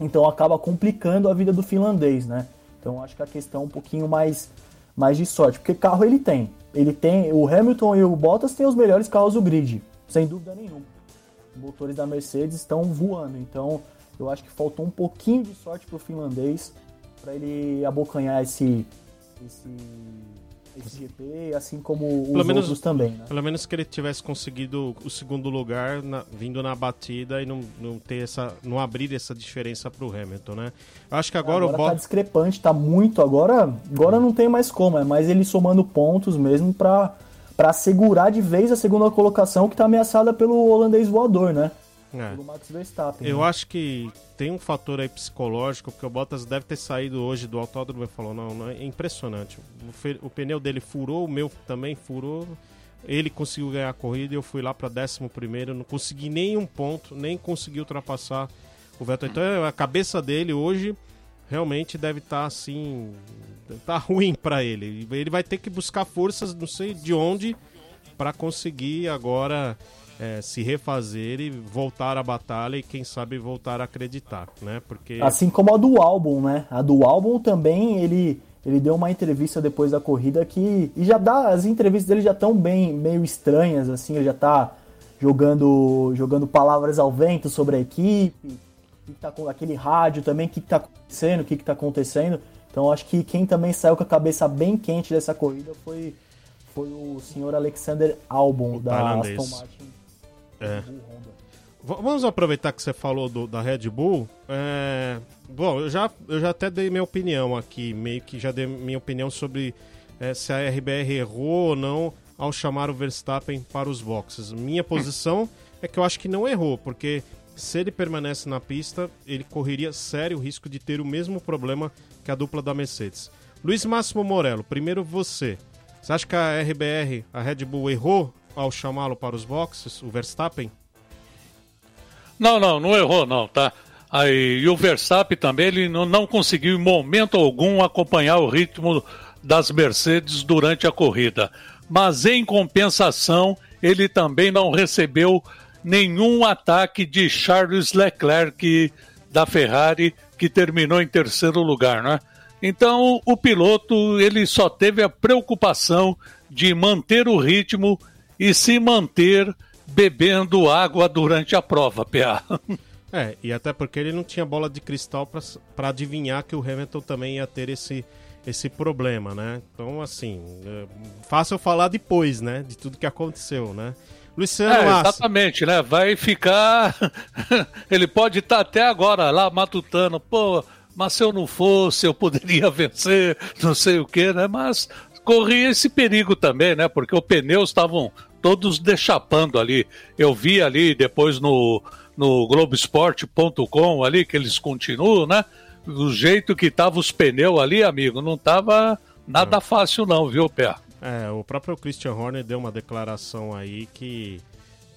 Então acaba complicando a vida do finlandês, né? Então acho que a questão é um pouquinho mais, mais de sorte, porque carro ele tem. Ele tem, o Hamilton e o Bottas têm os melhores carros do grid, sem dúvida nenhuma. Os motores da Mercedes estão voando, então eu acho que faltou um pouquinho de sorte para o finlandês para ele abocanhar esse, esse esse GP, assim como os menos, outros também. Né? Pelo menos que ele tivesse conseguido o segundo lugar na, vindo na batida e não, não ter essa. não abrir essa diferença para o Hamilton, né? Eu acho que agora, agora o Bottas. Tá discrepante, tá muito. Agora, agora não tem mais como, é mais ele somando pontos mesmo para para segurar de vez a segunda colocação que está ameaçada pelo holandês voador, né? É. Pelo Max Verstappen. Eu né? acho que tem um fator aí psicológico, porque o Bottas deve ter saído hoje do autódromo e falou, não, não é impressionante. O, o, pneu dele furou, o meu também furou. Ele conseguiu ganhar a corrida e eu fui lá para 11 primeiro, não consegui nenhum ponto, nem consegui ultrapassar o Vettel. Então a cabeça dele hoje realmente deve estar tá, assim, tá [laughs] ruim para ele. Ele vai ter que buscar forças, não sei de onde, para conseguir agora é, se refazer e voltar à batalha e quem sabe voltar a acreditar, né? Porque assim como a do álbum, né? A do álbum também ele ele deu uma entrevista depois da corrida que e já dá as entrevistas dele já estão bem meio estranhas assim, ele já tá jogando jogando palavras ao vento sobre a equipe, que, tá com aquele rádio também, o que, que tá acontecendo, o que, que tá acontecendo. Então acho que quem também saiu com a cabeça bem quente dessa corrida foi foi o senhor Alexander Albon o da Aston Martin é. Vamos aproveitar que você falou do, da Red Bull. É... Bom, eu já, eu já até dei minha opinião aqui, meio que já dei minha opinião sobre é, se a RBR errou ou não ao chamar o Verstappen para os boxes. Minha posição é que eu acho que não errou, porque se ele permanece na pista, ele correria sério risco de ter o mesmo problema que a dupla da Mercedes. Luiz Máximo Morello, primeiro você. Você acha que a RBR, a Red Bull, errou ao chamá-lo para os boxes, o Verstappen? Não, não, não errou não, tá? Aí, e o Verstappen também, ele não, não conseguiu em momento algum acompanhar o ritmo das Mercedes durante a corrida. Mas em compensação, ele também não recebeu nenhum ataque de Charles Leclerc da Ferrari, que terminou em terceiro lugar, né? Então, o piloto, ele só teve a preocupação de manter o ritmo e se manter bebendo água durante a prova, PA. É, e até porque ele não tinha bola de cristal para adivinhar que o Hamilton também ia ter esse, esse problema, né? Então, assim, é fácil falar depois, né? De tudo que aconteceu, né? Luciano é, Exatamente, né? Vai ficar. [laughs] ele pode estar tá até agora lá matutando, pô, mas se eu não fosse, eu poderia [laughs] vencer, não sei o que, né? Mas corria esse perigo também, né? Porque os pneus estavam todos dechapando ali. Eu vi ali depois no, no Globoesporte.com ali que eles continuam, né? Do jeito que tava os pneus ali, amigo, não tava nada fácil não, viu, Pé? É, o próprio Christian Horner deu uma declaração aí que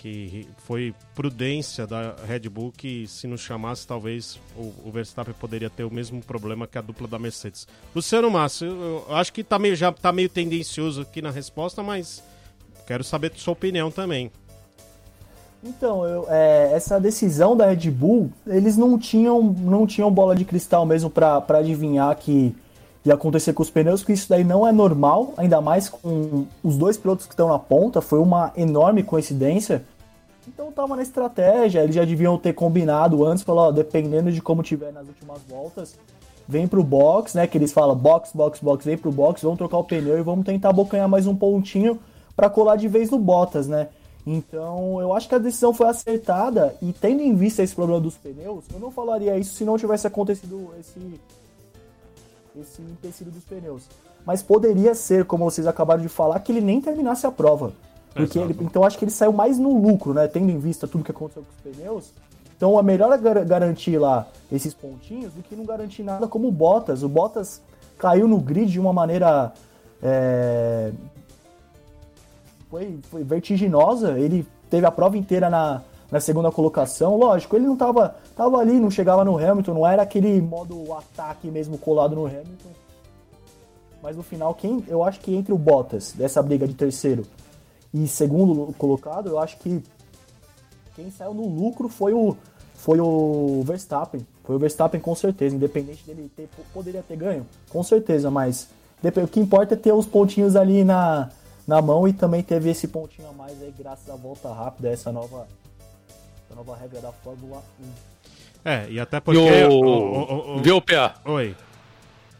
que foi prudência da Red Bull que se não chamasse talvez o, o, Verstappen poderia ter o mesmo problema que a dupla da Mercedes. Luciano Massa, eu, eu acho que tá meio, já está meio tendencioso aqui na resposta, mas quero saber sua opinião também. Então, eu, é, essa decisão da Red Bull, eles não tinham, não tinham bola de cristal mesmo para adivinhar que ia acontecer com os pneus, que isso daí não é normal, ainda mais com os dois pilotos que estão na ponta, foi uma enorme coincidência. Então tava na estratégia, eles já deviam ter combinado antes, falou, ó, dependendo de como tiver nas últimas voltas, vem pro box, né, que eles falam box, box, box, vem pro box, vamos trocar o pneu e vamos tentar abocanhar mais um pontinho para colar de vez no Bottas, né? Então, eu acho que a decisão foi acertada e tendo em vista esse problema dos pneus, eu não falaria isso se não tivesse acontecido esse esse empecilho dos pneus. Mas poderia ser, como vocês acabaram de falar, que ele nem terminasse a prova. Porque ele, então acho que ele saiu mais no lucro, né? Tendo em vista tudo que aconteceu com os pneus. Então é melhor garantir lá esses pontinhos do que não garantir nada como o Bottas. O Bottas caiu no grid de uma maneira. É... Foi, foi vertiginosa. Ele teve a prova inteira na, na segunda colocação. Lógico, ele não tava, tava ali, não chegava no Hamilton, não era aquele modo ataque mesmo colado no Hamilton. Mas no final, quem eu acho que entre o Bottas, dessa briga de terceiro, e segundo colocado, eu acho que quem saiu no lucro foi o, foi o Verstappen. Foi o Verstappen com certeza, independente dele ter, poderia ter ganho, com certeza, mas o que importa é ter os pontinhos ali na, na mão e também teve esse pontinho a mais aí graças à volta rápida, essa nova, essa nova regra da Fórmula 1. É, e até porque. E o... O, o, o... Viu, PA? Oi.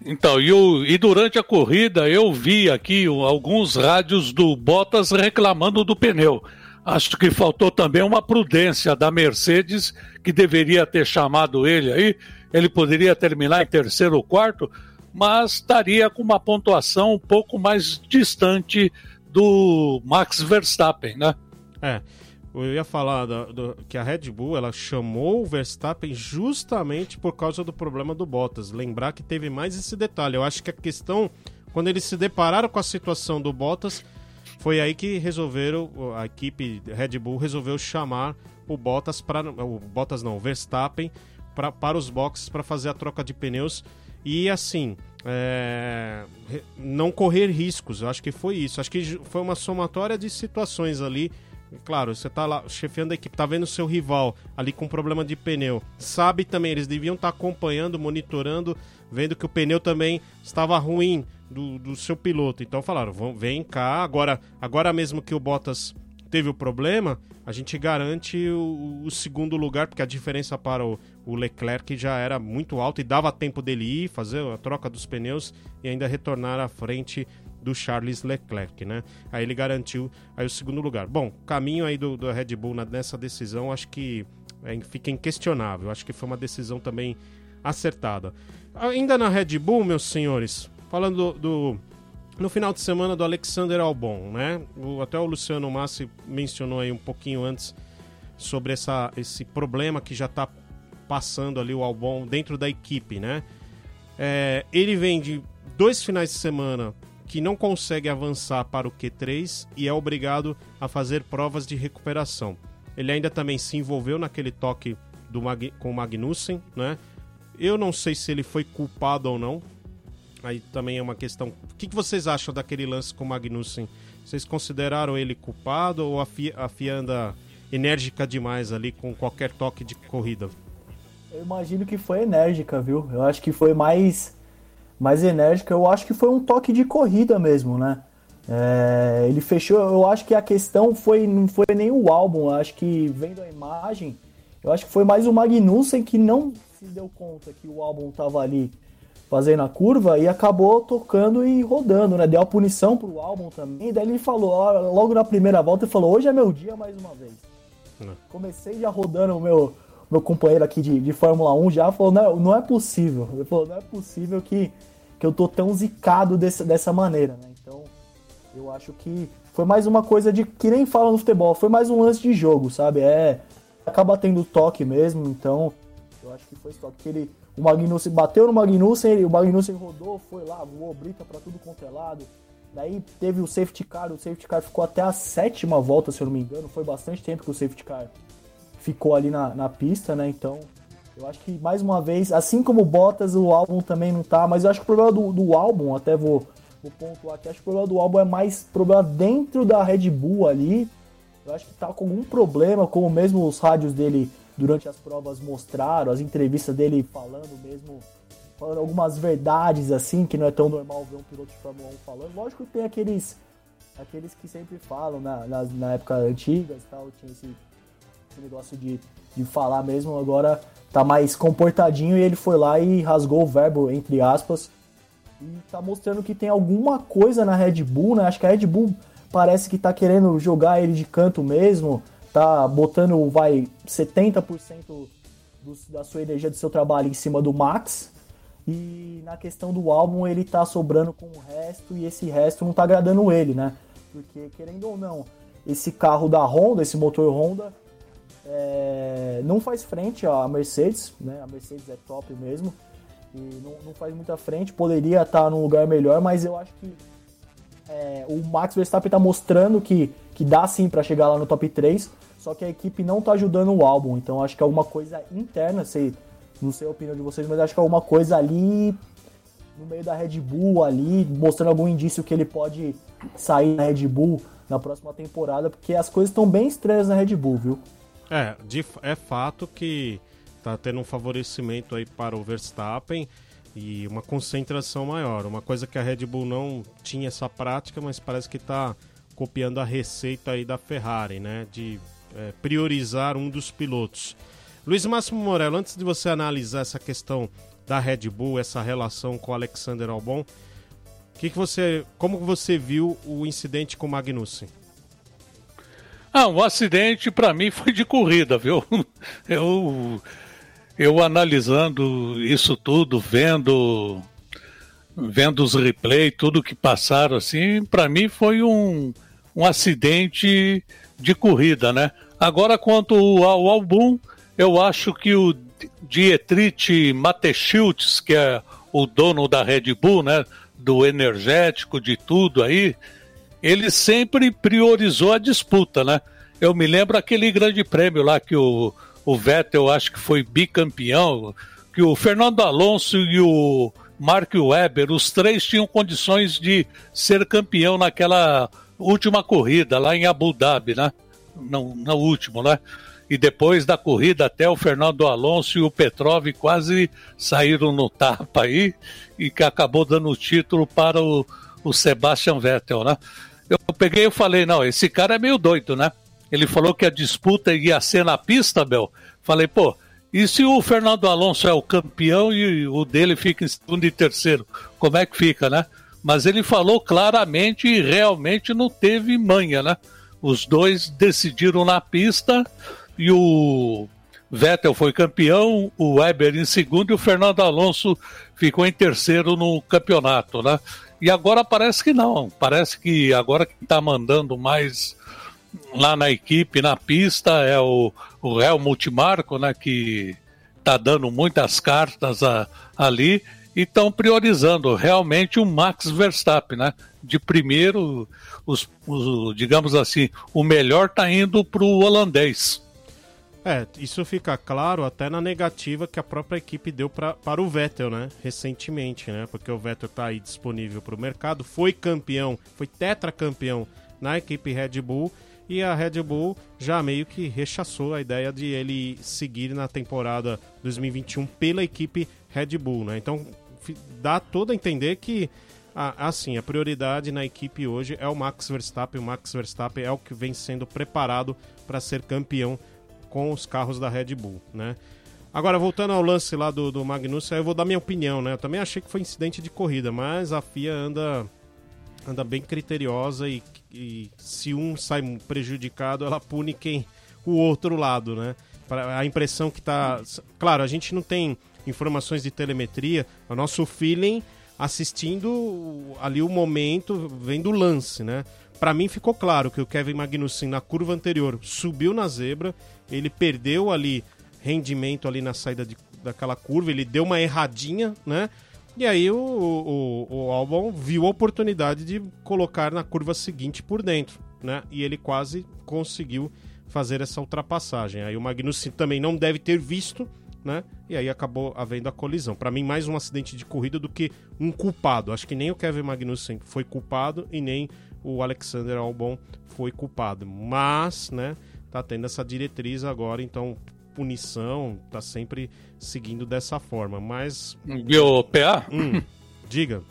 Então, e, o, e, durante a corrida eu vi aqui alguns rádios do Bottas reclamando do pneu. Acho que faltou também uma prudência da Mercedes, que deveria ter chamado ele aí. Ele poderia terminar em terceiro ou quarto, mas estaria com uma pontuação um pouco mais distante do Max Verstappen, né? É. Eu ia falar do, do, que a Red Bull ela chamou o Verstappen justamente por causa do problema do Bottas. Lembrar que teve mais esse detalhe. Eu acho que a questão, quando eles se depararam com a situação do Bottas, foi aí que resolveram, a equipe Red Bull resolveu chamar o Bottas para. O Bottas não, o Verstappen pra, para os boxes para fazer a troca de pneus. E assim, é, não correr riscos. Eu acho que foi isso. Acho que foi uma somatória de situações ali Claro, você tá lá chefiando a equipe, tá vendo seu rival ali com problema de pneu. Sabe também, eles deviam estar tá acompanhando, monitorando, vendo que o pneu também estava ruim do, do seu piloto. Então falaram, vem cá, agora, agora mesmo que o Bottas teve o problema, a gente garante o, o segundo lugar, porque a diferença para o, o, Leclerc já era muito alta e dava tempo dele ir, fazer a troca dos pneus e ainda retornar à frente do Charles Leclerc, né? Aí ele garantiu aí o segundo lugar. Bom, caminho aí do, do Red Bull nessa decisão, acho que é, fica inquestionável. Acho que foi uma decisão também acertada. Ainda na Red Bull, meus senhores, falando do, do no final de semana do Alexander Albon, né? O, até o Luciano Massi mencionou aí um pouquinho antes sobre essa, esse problema que já está passando ali o Albon dentro da equipe, né? É, ele vem de dois finais de semana que não consegue avançar para o Q3 e é obrigado a fazer provas de recuperação. Ele ainda também se envolveu naquele toque do Mag com o Magnussen, né? Eu não sei se ele foi culpado ou não. Aí também é uma questão. O que, vocês acham daquele lance com o Magnussen? Vocês consideraram ele culpado ou a FIA, a FIA anda enérgica demais ali com qualquer toque de corrida? Eu imagino que foi enérgica, viu? Eu acho que foi mais mais enérgica, eu acho que foi um toque de corrida mesmo, né? É, ele fechou, eu acho que a questão foi não foi nem o álbum, eu acho que vendo a imagem, eu acho que foi mais o Magnussen que não se deu conta que o álbum tava ali fazendo a curva e acabou tocando e rodando, né? Deu a punição pro álbum também, e daí ele falou, logo na primeira volta, ele falou: "Hoje é meu dia mais uma vez". Não. Comecei já rodando o meu meu companheiro aqui de, de Fórmula 1 já falou, não, não é possível. Ele falou, não é possível que, que eu tô tão zicado desse, dessa maneira, né? Então, eu acho que foi mais uma coisa de que nem fala no futebol, foi mais um lance de jogo, sabe? É. Acaba tendo toque mesmo, então. Eu acho que foi toque que ele. O Magnussen bateu no Magnussen, ele, o Magnussen rodou, foi lá, voou brita para tudo quanto é lado. Daí teve o safety car, o safety car ficou até a sétima volta, se eu não me engano. Foi bastante tempo que o safety car ficou ali na, na pista, né? Então, eu acho que mais uma vez, assim como o Bottas, o álbum também não tá, mas eu acho que o problema do, do álbum, até vou, vou pontuar aqui, acho que o problema do álbum é mais problema dentro da Red Bull ali. Eu acho que tá com algum problema, como mesmo os rádios dele durante as provas mostraram, as entrevistas dele falando mesmo, falando algumas verdades assim, que não é tão normal ver um piloto de Fórmula 1 falando. Lógico que tem aqueles aqueles que sempre falam na, na, na época antiga e tal, tinha esse, esse negócio de, de falar mesmo, agora tá mais comportadinho e ele foi lá e rasgou o verbo, entre aspas, e tá mostrando que tem alguma coisa na Red Bull, né? Acho que a Red Bull parece que tá querendo jogar ele de canto mesmo, tá botando, vai, 70% do, da sua energia do seu trabalho em cima do Max. E na questão do álbum, ele tá sobrando com o resto e esse resto não tá agradando ele, né? Porque, querendo ou não, esse carro da Honda, esse motor Honda, é, não faz frente à Mercedes, né? A Mercedes é top mesmo. E não, não faz muita frente, poderia estar num lugar melhor, mas eu acho que é, o Max Verstappen está mostrando que, que dá sim para chegar lá no top 3, só que a equipe não está ajudando o álbum, então acho que é alguma coisa interna, sei, não sei a opinião de vocês, mas acho que é alguma coisa ali no meio da Red Bull ali, mostrando algum indício que ele pode sair da Red Bull na próxima temporada, porque as coisas estão bem estranhas na Red Bull, viu? É, de, é fato que tá tendo um favorecimento aí para o Verstappen e uma concentração maior. Uma coisa que a Red Bull não tinha essa prática, mas parece que está copiando a receita aí da Ferrari, né? De é, priorizar um dos pilotos. Luiz Máximo Morello, antes de você analisar essa questão da Red Bull, essa relação com Alexander Albon, que que você, como você viu o incidente com Magnussen? Ah, o acidente para mim [laughs] foi de corrida, viu? Eu eu analisando isso tudo, vendo vendo os replays, tudo que passaram assim, para mim foi um, um acidente de corrida, né? Agora quanto ao álbum, eu acho que o Dietrich Mateschultz, que é o dono da Red Bull, né, do energético, de tudo aí, ele sempre priorizou a disputa, né? Eu me lembro aquele grande prêmio lá que o o Vettel acho que foi bicampeão, que o Fernando Alonso e o Mark Webber, os três tinham condições de ser campeão naquela última corrida lá em Abu Dhabi, né? No, no último, né? E depois da corrida até o Fernando Alonso e o Petrov quase saíram no tapa aí e que acabou dando o título para o, o Sebastian Vettel, né? Eu peguei e falei, não, esse cara é meio doido, né? Ele falou que a disputa ia ser na pista, Bel. Falei, pô, e se o Fernando Alonso é o campeão e o dele fica em segundo e terceiro? Como é que fica, né? Mas ele falou claramente e realmente não teve manha, né? Os dois decidiram na pista e o Vettel foi campeão, o Weber em segundo e o Fernando Alonso ficou em terceiro no campeonato, né? E agora parece que não. Parece que agora quem está mandando mais lá na equipe, na pista, é o, o Helmut Marko, né, que está dando muitas cartas a, ali e estão priorizando realmente o Max Verstappen, né? De primeiro, os, os digamos assim, o melhor está indo para o holandês. É, isso fica claro até na negativa que a própria equipe deu pra, para o Vettel, né? Recentemente, né? Porque o Vettel está aí disponível para o mercado, foi campeão, foi tetracampeão na equipe Red Bull e a Red Bull já meio que rechaçou a ideia de ele seguir na temporada 2021 pela equipe Red Bull, né? Então dá todo a entender que assim, a prioridade na equipe hoje é o Max Verstappen. O Max Verstappen é o que vem sendo preparado para ser campeão com os carros da Red Bull, né? Agora, voltando ao lance lá do, do Magnussen, eu vou dar minha opinião, né? Eu também achei que foi incidente de corrida, mas a FIA anda, anda bem criteriosa e e se um sai prejudicado, ela pune quem o outro lado, né? a impressão que tá. Claro, a gente não tem informações de telemetria, o nosso feeling assistindo ali o momento, vendo o lance, né? Para mim ficou claro que o Kevin Magnussen na curva anterior subiu na zebra, ele perdeu ali rendimento ali na saída de, daquela curva, ele deu uma erradinha, né? E aí o, o, o Albon viu a oportunidade de colocar na curva seguinte por dentro, né? E ele quase conseguiu fazer essa ultrapassagem. Aí o Magnussen também não deve ter visto, né? E aí acabou havendo a colisão. Para mim, mais um acidente de corrida do que um culpado. Acho que nem o Kevin Magnussen foi culpado e nem o Alexander Albon foi culpado. Mas, né, tá tendo essa diretriz agora, então punição tá sempre seguindo dessa forma. Mas. Viu, PA? Hum, diga.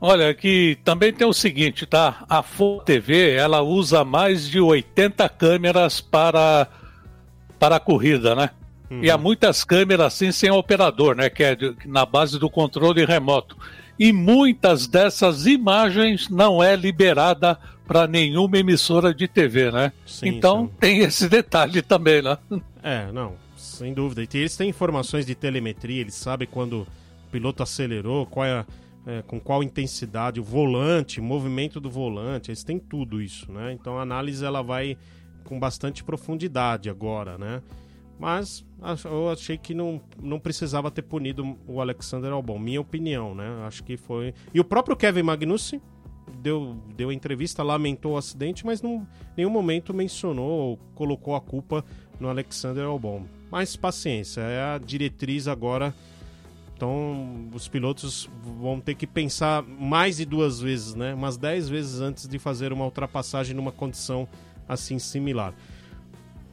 Olha, aqui também tem o seguinte, tá? A Full TV, ela usa mais de 80 câmeras para, para a corrida, né? Uhum. E há muitas câmeras assim sem operador, né? Que é de, na base do controle remoto. E muitas dessas imagens não é liberada para nenhuma emissora de TV, né? Sim, então sim. tem esse detalhe também, né? [laughs] É, não, sem dúvida. E eles têm informações de telemetria, eles sabem quando o piloto acelerou, qual é, é, com qual intensidade, o volante, o movimento do volante, eles têm tudo isso, né? Então a análise ela vai com bastante profundidade agora, né? Mas eu achei que não, não precisava ter punido o Alexander Albon, minha opinião, né? Acho que foi. E o próprio Kevin Magnussen deu, deu entrevista, lamentou o acidente, mas em nenhum momento mencionou ou colocou a culpa no Alexander Albon. Mas paciência, é a diretriz agora. Então os pilotos vão ter que pensar mais de duas vezes, né? Umas dez vezes antes de fazer uma ultrapassagem numa condição assim similar.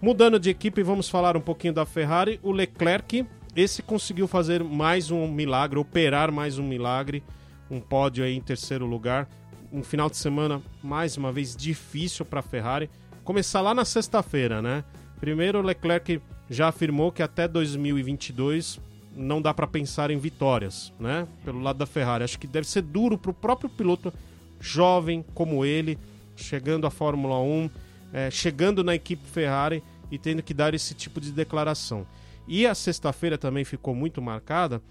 Mudando de equipe, vamos falar um pouquinho da Ferrari. O Leclerc, esse conseguiu fazer mais um milagre, operar mais um milagre, um pódio aí em terceiro lugar. Um final de semana, mais uma vez, difícil para a Ferrari. Começar lá na sexta-feira, né? Primeiro, o Leclerc já afirmou que até 2022 não dá para pensar em vitórias, né? Pelo lado da Ferrari. Acho que deve ser duro para o próprio piloto jovem como ele, chegando à Fórmula 1, é, chegando na equipe Ferrari e tendo que dar esse tipo de declaração. E a sexta-feira também ficou muito marcada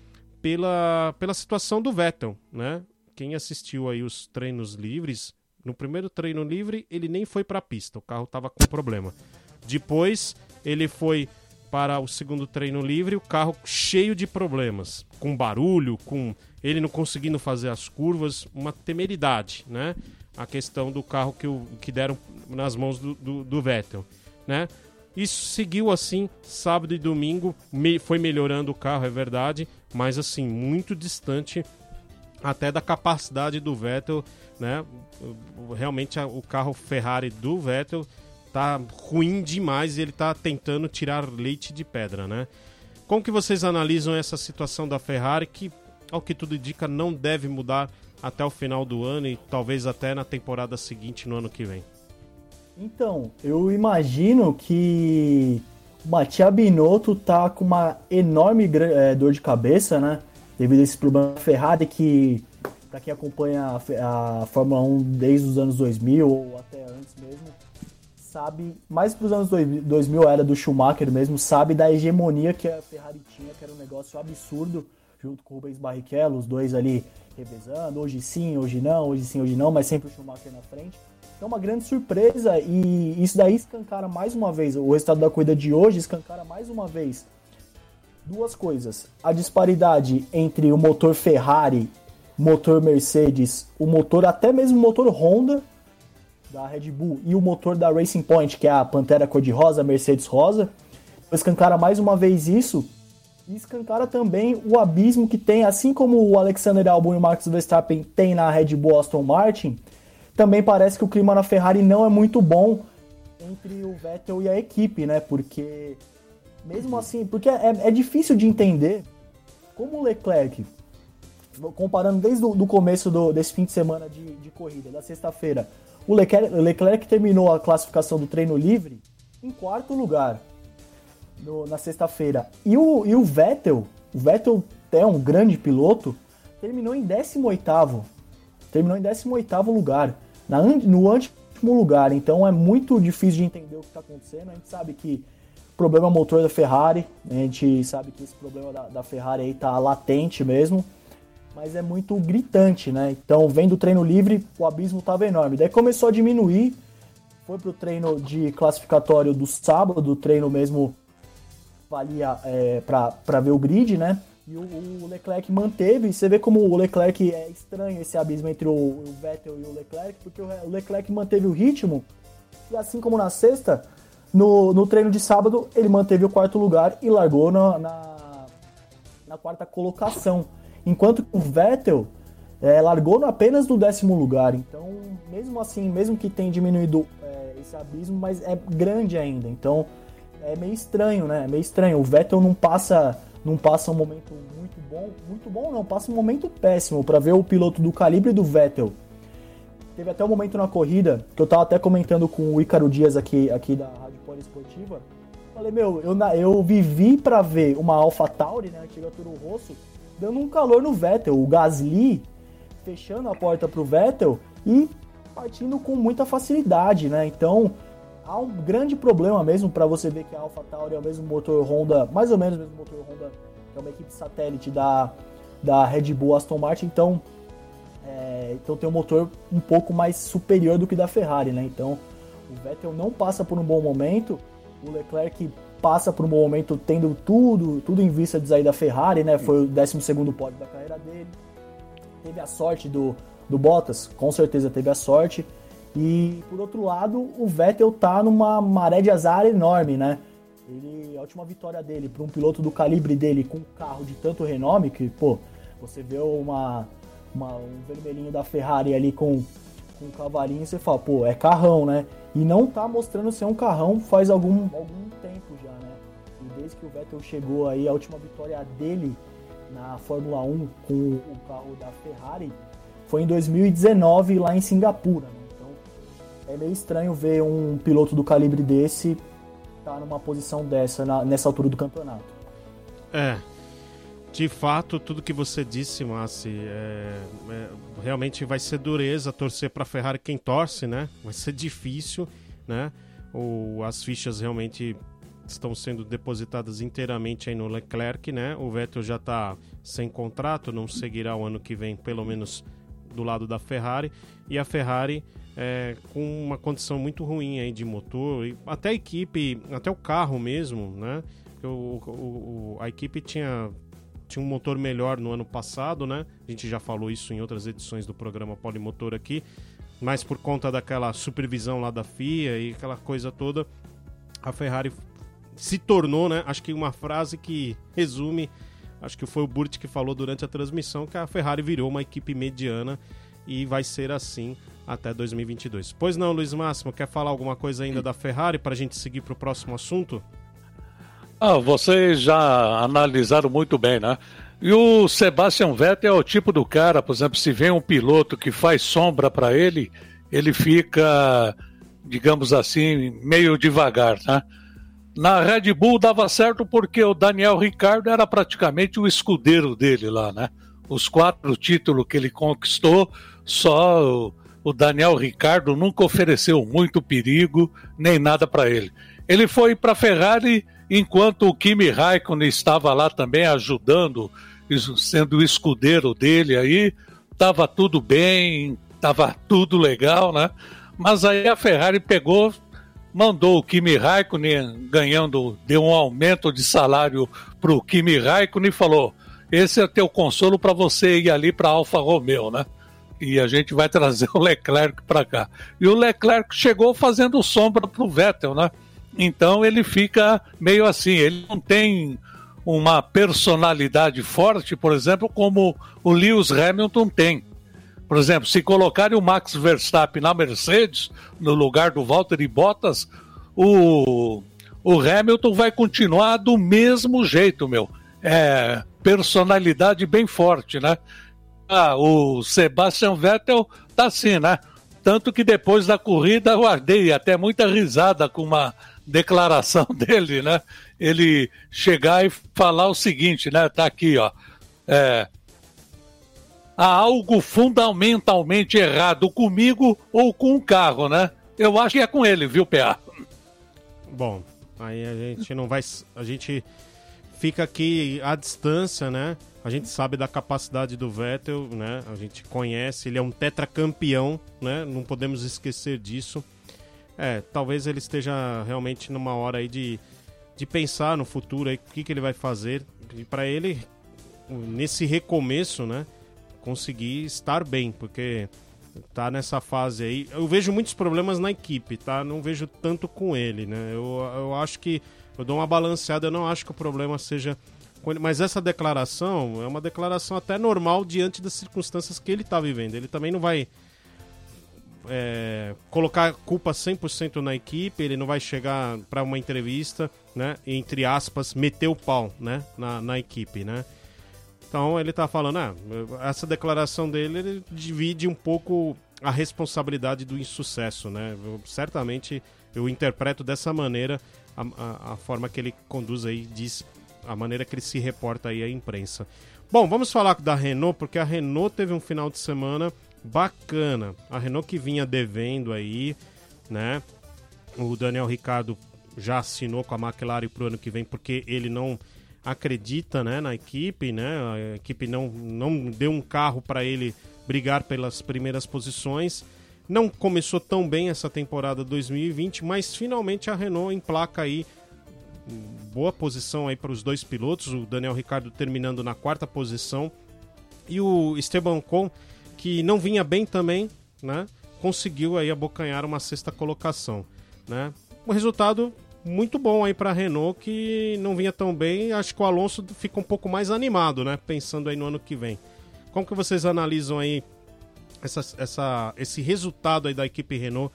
pela, pela situação do Vettel, né? Quem assistiu aí os treinos livres, no primeiro treino livre ele nem foi para a pista, o carro estava com problema. Depois ele foi para o segundo treino livre, o carro cheio de problemas, com barulho, com ele não conseguindo fazer as curvas, uma temeridade, né? A questão do carro que, o, que deram nas mãos do, do, do Vettel, né? Isso seguiu assim, sábado e domingo, me, foi melhorando o carro, é verdade, mas assim, muito distante até da capacidade do Vettel, né? Realmente o carro Ferrari do Vettel tá ruim demais e ele tá tentando tirar leite de pedra, né? Como que vocês analisam essa situação da Ferrari que, ao que tudo indica, não deve mudar até o final do ano e talvez até na temporada seguinte, no ano que vem? Então, eu imagino que o Matia Binotto tá com uma enorme é, dor de cabeça, né? Devido a esse problema Ferrari que, para quem acompanha a, a, Fórmula 1 desde os anos 2000 ou até antes mesmo, sabe, mais para os anos 2000 era do Schumacher mesmo, sabe da hegemonia que a Ferrari tinha, que era um negócio absurdo, junto com o Rubens Barrichello, os dois ali revezando, hoje sim, hoje não, hoje sim, hoje não, mas sempre o Schumacher na frente. É uma grande surpresa e isso daí escancara mais uma vez, o resultado da corrida de hoje escancara mais uma vez duas coisas. A disparidade entre o motor Ferrari, motor Mercedes, o motor, até mesmo o motor Honda da Red Bull e o motor da Racing Point, que é a Pantera cor-de-rosa, Mercedes rosa. Escancara mais uma vez isso e escancara também o abismo que tem, assim como o Alexander Albon e o Max Verstappen tem na Red Bull Aston Martin, também parece que o clima na Ferrari não é muito bom entre o Vettel e a equipe, né? Porque, mesmo assim, porque é, é difícil de entender como o Leclerc, comparando desde o começo do, desse fim de semana de, de corrida, da sexta-feira, o Leclerc, Leclerc, terminou a classificação do treino livre em quarto lugar no, na sexta-feira. E o, e o Vettel, o Vettel é um grande piloto, terminou em 18 oitavo terminou em 18º lugar, na, no último lugar. Então é muito difícil de entender o que está acontecendo. A gente sabe que problema motor da Ferrari. A gente sabe que esse problema da, da Ferrari aí tá latente mesmo. Mas é muito gritante, né? Então, vendo o treino livre, o abismo tava enorme. Daí começou a diminuir. Foi pro treino de classificatório do sábado, do treino mesmo valia é, para ver o grid, né? E o, o, Leclerc manteve. Você vê como o Leclerc é estranho esse abismo entre o, o Vettel e o Leclerc, porque o, o Leclerc manteve o ritmo. E assim como na sexta, no, no treino de sábado, ele manteve o quarto lugar e largou na, na, na quarta colocação. Enquanto o Vettel é, largou apenas no décimo lugar. Então, mesmo assim, mesmo que tenha diminuído é, esse abismo, mas é grande ainda. Então, é meio estranho, né? É meio estranho. O Vettel não passa, não passa um momento muito bom, muito bom não, passa um momento péssimo para ver o piloto do calibre do Vettel Teve até um momento na corrida que eu tava até comentando com o Ícaro Dias aqui, aqui da Rádio Poliesportiva. Falei, meu, eu, eu vivi para ver uma Alpha Tauri, né, antiga Toro Rosso, dando um calor no Vettel. O Gasly fechando a porta pro Vettel e partindo com muita facilidade, né? Então, há um grande problema mesmo para você ver que a Alpha Tauri é o mesmo motor Honda, mais ou menos o mesmo motor Honda, que é uma equipe satélite da, da Red Bull Aston Martin. Então, é, então tem um motor um pouco mais superior do que da Ferrari, né? Então o Vettel não passa por um bom momento, o Leclerc passa por um bom momento tendo tudo, tudo em vista de sair da Ferrari, né? Foi o 12 segundo pódio da carreira dele. Teve a sorte do, do Bottas, com certeza teve a sorte. E por outro lado, o Vettel tá numa maré de azar enorme, né? Ele, a última vitória dele para um piloto do calibre dele com um carro de tanto renome que, pô, você vê uma uma, um vermelhinho da Ferrari ali com, com um cavalinho, você fala, pô, é carrão, né? E não tá mostrando ser um carrão faz algum, algum tempo já, né? E desde que o Vettel chegou aí, a última vitória dele na Fórmula 1 com o carro da Ferrari foi em 2019 lá em Singapura, né? É meio estranho ver um piloto do calibre desse tá numa posição dessa na, nessa altura do campeonato. É, de fato, tudo que você disse, Massi, é, é, realmente vai ser dureza torcer para a Ferrari quem torce, né? Vai ser difícil, né? O, as fichas realmente estão sendo depositadas inteiramente aí no Leclerc, né? O Vettel já está sem contrato, não seguirá o ano que vem, pelo menos do lado da Ferrari. E a Ferrari é, com uma condição muito ruim aí de motor, e até a equipe, até o carro mesmo, né? O, o, a equipe tinha tinha um motor melhor no ano passado, né? A gente já falou isso em outras edições do programa Polimotor aqui, mas por conta daquela supervisão lá da FIA e aquela coisa toda, a Ferrari se tornou, né? Acho que uma frase que resume, acho que foi o Burt que falou durante a transmissão, que a Ferrari virou uma equipe mediana e vai ser assim até 2022. Pois não, Luiz Máximo, quer falar alguma coisa ainda da Ferrari para a gente seguir para o próximo assunto? Ah, vocês já analisaram muito bem, né? E o Sebastian Vettel é o tipo do cara, por exemplo, se vem um piloto que faz sombra para ele, ele fica, digamos assim, meio devagar, né? Na Red Bull dava certo porque o Daniel Ricardo era praticamente o escudeiro dele lá, né? Os quatro títulos que ele conquistou, só o Daniel Ricardo nunca ofereceu muito perigo nem nada para ele. Ele foi para a Ferrari enquanto o Kimi Raikkonen estava lá também ajudando, sendo o escudeiro dele aí, estava tudo bem, estava tudo legal, né? Mas aí a Ferrari pegou, mandou o Kimi Raikkonen ganhando, deu um aumento de salário para o Kimi Raikkonen e falou: esse é teu consolo para você ir ali para Alfa Romeo, né? E a gente vai trazer o Leclerc para cá. E o Leclerc chegou fazendo sombra para o Vettel, né? Então ele fica meio assim, ele não tem uma personalidade forte, por exemplo, como o Lewis Hamilton tem. Por exemplo, se colocarem o Max Verstappen na Mercedes, no lugar do Valtteri Bottas, o, o Hamilton vai continuar do mesmo jeito, meu. É personalidade bem forte, né? Ah, o Sebastian Vettel tá assim, né? Tanto que depois da corrida eu guardei até muita risada com uma declaração [laughs] dele, né? Ele chegar e falar o seguinte, né? Tá aqui, ó. É, há algo fundamentalmente errado comigo ou com o carro, né? Eu acho que é com ele, viu, PA? Bom, Aí a gente não vai. A gente fica aqui à distância, né? A gente sabe da capacidade do Vettel, né? A gente conhece, ele é um tetracampeão, né? Não podemos esquecer disso. É, talvez ele esteja realmente numa hora aí de, de pensar no futuro aí, o que, que ele vai fazer. E para ele, nesse recomeço, né? Conseguir estar bem, porque tá nessa fase aí. Eu vejo muitos problemas na equipe, tá? Não vejo tanto com ele, né? Eu, eu acho que eu dou uma balanceada, eu não acho que o problema seja. Mas essa declaração é uma declaração até normal diante das circunstâncias que ele está vivendo. Ele também não vai é, colocar culpa 100% na equipe, ele não vai chegar para uma entrevista, né, entre aspas, meter o pau, né, na, na equipe, né. Então ele está falando, ah, essa declaração dele ele divide um pouco a responsabilidade do insucesso, né. Eu, certamente eu interpreto dessa maneira a, a, a, forma que ele conduz aí, diz a maneira que ele se reporta aí à imprensa. Bom, vamos falar da Renault, porque a Renault teve um final de semana bacana. A Renault que vinha devendo aí, né? O Daniel Ricardo já assinou com a McLaren para o ano que vem, porque ele não acredita né, na equipe, né? A equipe não, não deu um carro para ele brigar pelas primeiras posições. Não começou tão bem essa temporada 2020, mas finalmente a Renault emplaca aí boa posição aí para os dois pilotos, o Daniel Ricardo terminando na quarta posição e o Esteban Ocon que não vinha bem também, né? Conseguiu aí abocanhar uma sexta colocação, né? Um resultado muito bom aí para a Renault que não vinha tão bem. Acho que o Alonso fica um pouco mais animado, né? Pensando aí no ano que vem. Como que vocês analisam aí essa, essa, esse resultado aí da equipe Renault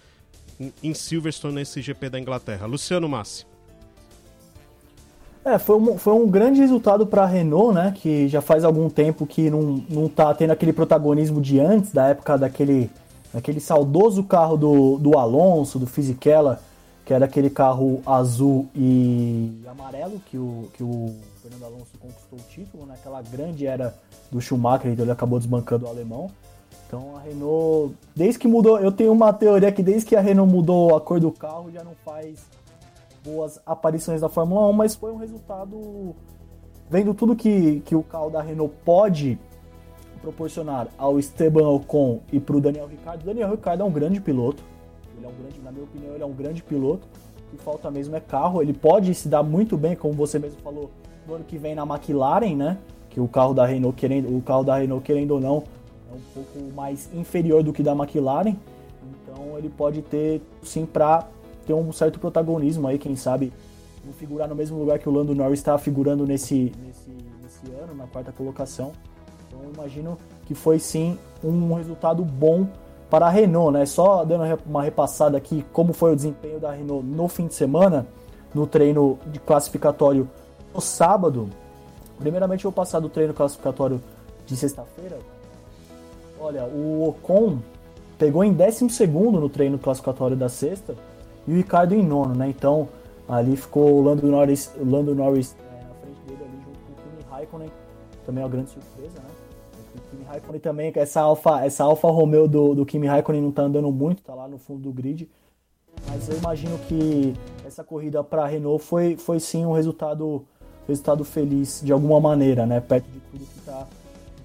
em Silverstone nesse GP da Inglaterra. Luciano Massi. É, foi um, foi um grande resultado para a Renault, né? Que já faz algum tempo que não, não tá tendo aquele protagonismo de antes, da época daquele, daquele saudoso carro do, do Alonso, do Fisichella, que era aquele carro azul e amarelo que o, que o Fernando Alonso conquistou o título, naquela né, grande era do Schumacher, então ele acabou desbancando o alemão. Então a Renault, desde que mudou, eu tenho uma teoria que desde que a Renault mudou a cor do carro já não faz boas aparições da Fórmula 1, mas foi um resultado vendo tudo que, que o carro da Renault pode proporcionar ao Esteban Ocon e para o Daniel Ricciardo. Daniel Ricciardo é um grande piloto, ele é um grande, na minha opinião, ele é um grande piloto. O que falta mesmo é carro. Ele pode se dar muito bem, como você mesmo falou, no ano que vem na McLaren, né? Que o carro da Renault querendo, o carro da Renault querendo ou não é um pouco mais inferior do que da McLaren. Então ele pode ter sim para ter um certo protagonismo aí, quem sabe não figurar no mesmo lugar que o Lando Norris está figurando nesse, nesse, nesse ano, na quarta colocação. Então eu imagino que foi sim um resultado bom para a Renault, né? Só dando uma repassada aqui como foi o desempenho da Renault no fim de semana, no treino de classificatório no sábado. Primeiramente eu vou passar do treino classificatório de sexta-feira. Olha, o Ocon pegou em 12 no treino classificatório da sexta e o Ricardo em nono, né? Então ali ficou o Lando Norris, o Lando Norris é, na frente dele ali junto com o Kimi Raikkonen, também é uma grande surpresa, né? O Kimi Raikkonen também, essa Alfa, essa Alfa Romeo do, do Kimi Raikkonen não tá andando muito, tá lá no fundo do grid. Mas eu imagino que essa corrida para a Renault foi, foi sim um resultado, resultado feliz de alguma maneira, né? Perto de tudo que está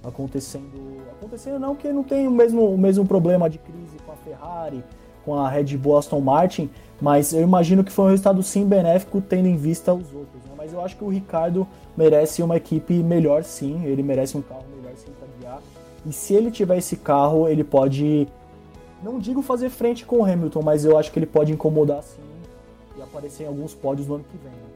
acontecendo. Acontecendo não que não tem o mesmo, o mesmo problema de crise com a Ferrari, com a Red Bull Aston Martin, mas eu imagino que foi um resultado sim benéfico, tendo em vista os outros. Né? Mas eu acho que o Ricardo merece uma equipe melhor sim, ele merece um carro melhor sim para guiar. E se ele tiver esse carro, ele pode, não digo fazer frente com o Hamilton, mas eu acho que ele pode incomodar sim e aparecer em alguns pódios no ano que vem. Né?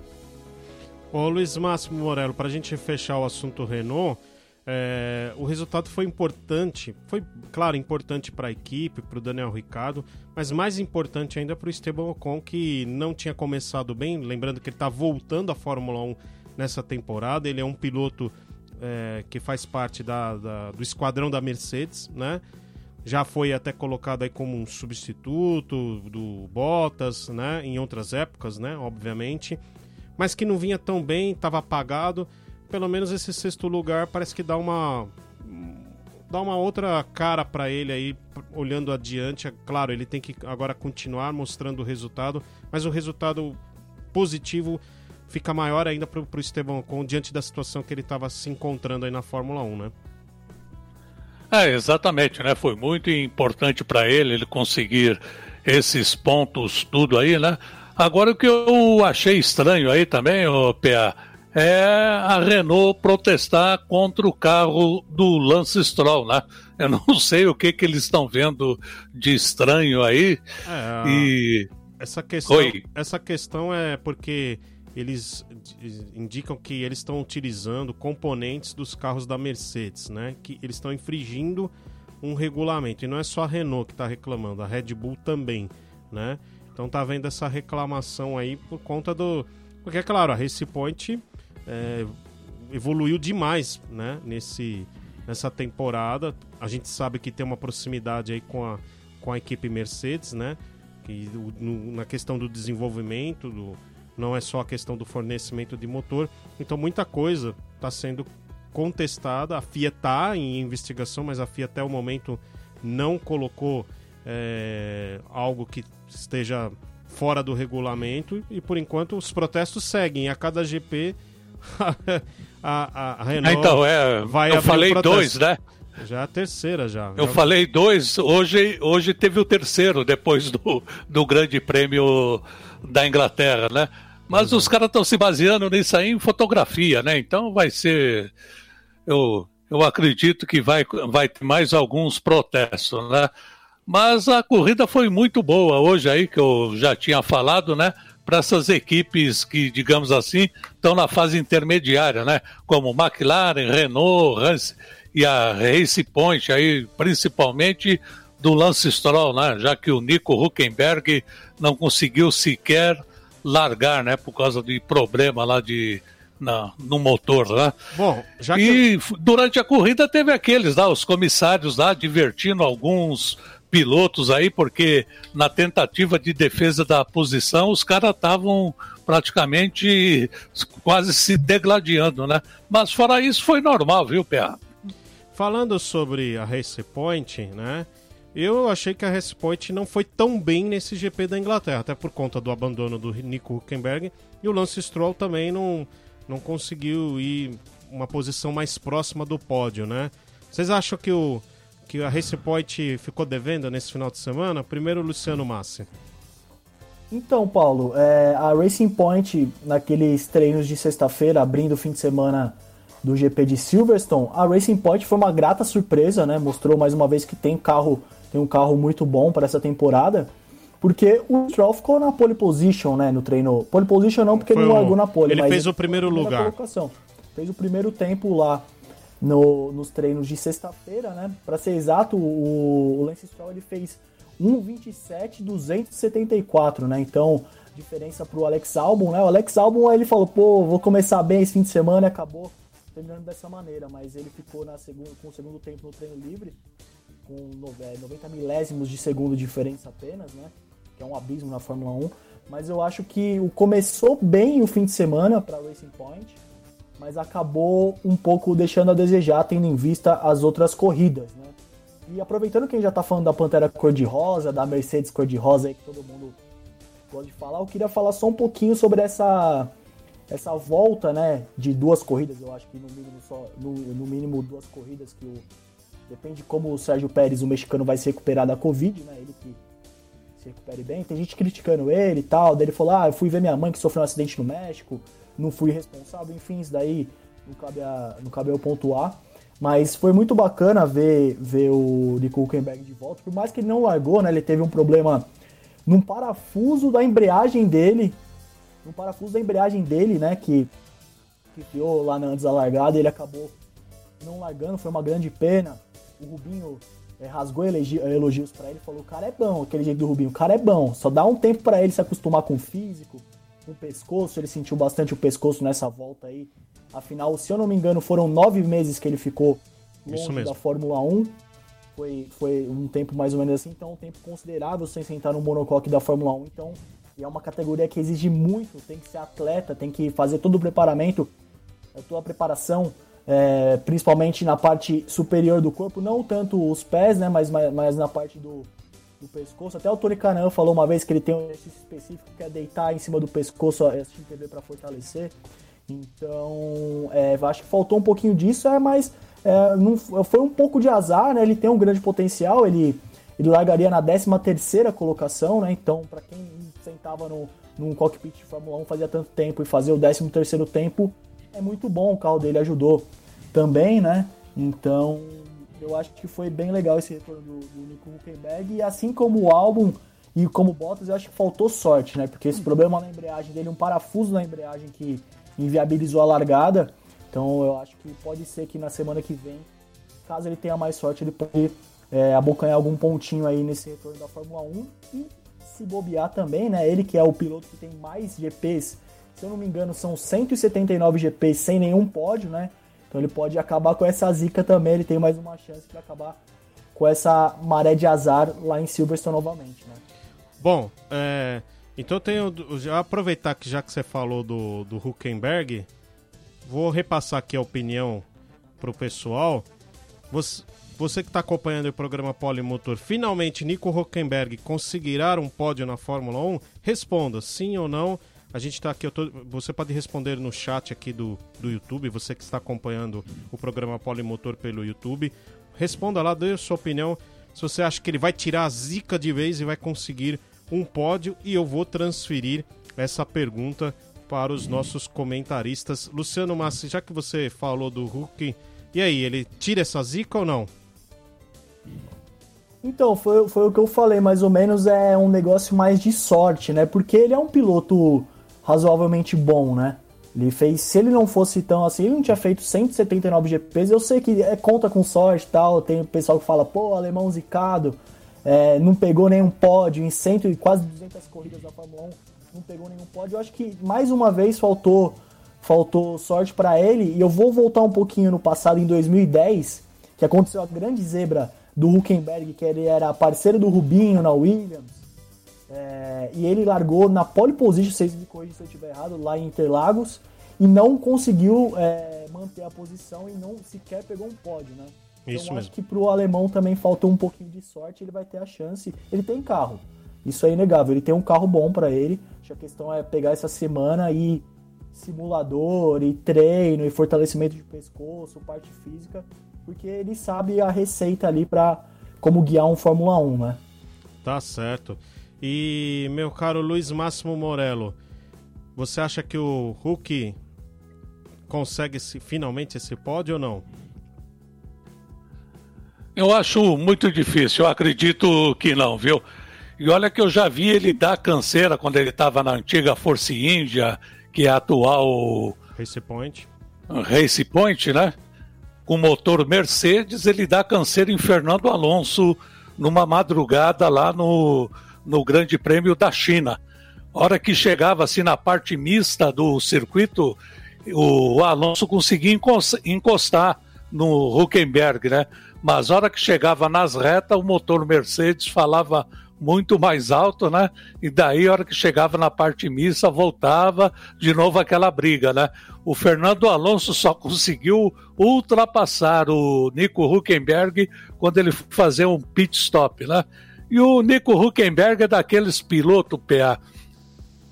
Ô Luiz Máximo Morello, para a gente fechar o assunto Renault, é, o resultado foi importante, foi, claro, importante para a equipe, para o Daniel Ricardo, mas mais importante ainda para o Esteban Ocon, que não tinha começado bem. Lembrando que ele está voltando à Fórmula 1 nessa temporada. Ele é um piloto é, que faz parte da, da, do esquadrão da Mercedes, né? Já foi até colocado aí como um substituto do Bottas, né? Em outras épocas, né? Obviamente. Mas que não vinha tão bem, estava apagado pelo menos esse sexto lugar parece que dá uma dá uma outra cara para ele aí olhando adiante. É claro, ele tem que agora continuar mostrando o resultado, mas o resultado positivo fica maior ainda para o Esteban Ocon diante da situação que ele estava se encontrando aí na Fórmula 1, né? É, exatamente, né? Foi muito importante para ele ele conseguir esses pontos tudo aí, né? Agora o que eu achei estranho aí também, o PA, é a Renault protestar contra o carro do Lance Stroll, né? Eu não [laughs] sei o que que eles estão vendo de estranho aí. É, e essa questão, Oi. essa questão é porque eles indicam que eles estão utilizando componentes dos carros da Mercedes, né? Que eles estão infringindo um regulamento. E não é só a Renault que está reclamando, a Red Bull também, né? Então tá vendo essa reclamação aí por conta do. Porque, é claro, a Race Point é, evoluiu demais né, nesse, nessa temporada. A gente sabe que tem uma proximidade aí com a, com a equipe Mercedes, né? Que, no, na questão do desenvolvimento, do, não é só a questão do fornecimento de motor. Então muita coisa está sendo contestada. A FIA está em investigação, mas a FIA até o momento não colocou é, algo que esteja fora do regulamento e por enquanto os protestos seguem. A cada GP [laughs] a, a, Renault então, é, vai Eu falei dois, né? Já é a terceira já. Eu já... falei dois, hoje, hoje teve o terceiro, depois do, do Grande Prêmio da Inglaterra, né? Mas uhum. os caras estão se baseando nisso aí em fotografia, né? Então vai ser. Eu, eu acredito que vai, vai ter mais alguns protestos, né? Mas a corrida foi muito boa hoje aí, que eu já tinha falado, né? Para essas equipes que, digamos assim, estão na fase intermediária, né? Como McLaren, Renault, Hans e a Race Point, aí, principalmente do Lance Stroll, né? Já que o Nico Huckenberg não conseguiu sequer largar, né? Por causa de problema lá de, na, no motor lá. Bom, já que... E durante a corrida teve aqueles lá, os comissários lá divertindo alguns pilotos aí, porque na tentativa de defesa da posição, os caras estavam praticamente quase se degladiando, né? Mas fora isso, foi normal, viu, PA? Falando sobre a Race Point, né? Eu achei que a Race Point não foi tão bem nesse GP da Inglaterra, até por conta do abandono do Nico Huckenberg. E o Lance Stroll também não, não conseguiu ir uma posição mais próxima do pódio, né? Vocês acham que o, que a Race Point ficou devendo nesse final de semana? Primeiro, Luciano Massi. Então, Paulo, é, a Racing Point, naqueles treinos de sexta-feira, abrindo o fim de semana do GP de Silverstone, a Racing Point foi uma grata surpresa, né? Mostrou mais uma vez que tem carro, tem um carro muito bom para essa temporada, porque o Stroll ficou na pole position, né, no treino. Pole position não, porque foi ele não largou na pole, ele fez o primeiro lugar. Fez o primeiro tempo lá no, nos treinos de sexta-feira, né? Para ser exato, o, o Lance Stroll ele fez 1,27,274, né? Então, diferença para o Alex Albon, né? O Alex Albon ele falou, pô, vou começar bem esse fim de semana e acabou terminando dessa maneira, mas ele ficou na com o segundo tempo no treino livre, com 90 milésimos de segundo de diferença apenas, né? Que é um abismo na Fórmula 1. Mas eu acho que começou bem o fim de semana para Racing Point mas acabou um pouco deixando a desejar, tendo em vista as outras corridas, né? E aproveitando que a gente já tá falando da Pantera cor-de-rosa, da Mercedes cor-de-rosa aí que todo mundo pode falar, eu queria falar só um pouquinho sobre essa essa volta, né, de duas corridas, eu acho que no mínimo só no, no mínimo duas corridas que depende de como o Sérgio Pérez, o mexicano, vai se recuperar da Covid, né? Ele que se recupere bem. Tem gente criticando ele e tal. Daí ele falou: Ah, eu fui ver minha mãe que sofreu um acidente no México não fui responsável, enfim, isso daí não cabe, a, não cabe eu pontuar. Mas foi muito bacana ver, ver o Nico Huckenberg de volta, por mais que ele não largou, né? Ele teve um problema num parafuso da embreagem dele, no parafuso da embreagem dele, né? Que, que criou lá antes da largada, ele acabou não largando, foi uma grande pena. O Rubinho é, rasgou elogios para ele, falou: o cara é bom, aquele jeito do Rubinho, o cara é bom, só dá um tempo para ele se acostumar com o físico, o pescoço, ele sentiu bastante o pescoço nessa volta aí. Afinal, se eu não me engano, foram nove meses que ele ficou longe da Fórmula 1. Foi, foi um tempo mais ou menos assim, então um tempo considerável sem sentar no monocoque da Fórmula 1. Então, é uma categoria que exige muito, tem que ser atleta, tem que fazer todo o preparamento, toda a preparação, é, principalmente na parte superior do corpo, não tanto os pés, né, mas, mas na parte do, do pescoço. Até o Tony Canan falou uma vez que ele tem um exercício específico que é deitar em cima do pescoço assistindo TV para fortalecer. Então, é, acho que faltou um pouquinho disso, é, mas é, não, foi um pouco de azar, né? Ele tem um grande potencial, ele, ele largaria na 13 terceira colocação, né? Então, para quem sentava no, num cockpit de Fórmula 1 fazia tanto tempo e fazer o 13 terceiro tempo, é muito bom, o carro dele ajudou também, né? Então, eu acho que foi bem legal esse retorno do, do Nico Huckenberg, e assim como o álbum e como Bottas, eu acho que faltou sorte, né? Porque esse problema na embreagem dele, um parafuso na embreagem que inviabilizou a largada. Então eu acho que pode ser que na semana que vem, caso ele tenha mais sorte, ele pode é, abocanhar algum pontinho aí nesse retorno da Fórmula 1 e se bobear também, né? Ele que é o piloto que tem mais GPs, se eu não me engano, são 179 GPs sem nenhum pódio, né? Então ele pode acabar com essa zica também, ele tem mais uma chance de acabar com essa maré de azar lá em Silverstone novamente, né? Bom, é, então tenho. Já aproveitar que já que você falou do, do Huckenberg, vou repassar aqui a opinião pro pessoal. Você, você que está acompanhando o programa Polimotor, finalmente Nico Huckenberg conseguirá um pódio na Fórmula 1? Responda sim ou não. A gente está aqui, tô, você pode responder no chat aqui do, do YouTube, você que está acompanhando o programa Polimotor pelo YouTube. Responda lá, dê a sua opinião. Se você acha que ele vai tirar a zica de vez e vai conseguir um pódio e eu vou transferir essa pergunta para os nossos comentaristas. Luciano Massi, já que você falou do Hulk, e aí, ele tira essa zica ou não? Então, foi, foi o que eu falei, mais ou menos é um negócio mais de sorte, né? Porque ele é um piloto razoavelmente bom, né? Ele fez, se ele não fosse tão assim, ele não tinha feito 179 GPs. Eu sei que é conta com sorte tal. Tem pessoal que fala, pô, alemão zicado é, não pegou nenhum pódio em cento e quase 200 corridas da Fórmula 1, não pegou nenhum pódio. Eu acho que mais uma vez faltou faltou sorte para ele. E eu vou voltar um pouquinho no passado, em 2010, que aconteceu a grande zebra do Huckenberg, que ele era parceiro do Rubinho na Williams. É, e ele largou na pole position, vocês me corrigem se eu estiver errado, lá em Interlagos, e não conseguiu é, manter a posição e não sequer pegou um pódio, né? Isso então, mesmo. acho que pro alemão também faltou um pouquinho de sorte, ele vai ter a chance. Ele tem carro. Isso é inegável. Ele tem um carro bom para ele. Acho que a questão é pegar essa semana e simulador e treino e fortalecimento de pescoço, parte física, porque ele sabe a receita ali para como guiar um Fórmula 1, né? Tá certo. E meu caro Luiz Máximo Morello, você acha que o Hulk consegue esse, finalmente esse pódio ou não? Eu acho muito difícil, eu acredito que não, viu? E olha que eu já vi ele dar canseira quando ele estava na antiga Force India, que é a atual. Race Point. Race Point, né? Com motor Mercedes, ele dá canseira em Fernando Alonso numa madrugada lá no, no Grande Prêmio da China. Hora que chegava assim na parte mista do circuito, o Alonso conseguia encostar no Huckenberg, né? mas hora que chegava nas retas, o motor Mercedes falava muito mais alto, né? E daí, hora que chegava na parte missa, voltava de novo aquela briga, né? O Fernando Alonso só conseguiu ultrapassar o Nico Huckenberg quando ele fazer um pit stop, né? E o Nico Huckenberg é daqueles pilotos PA,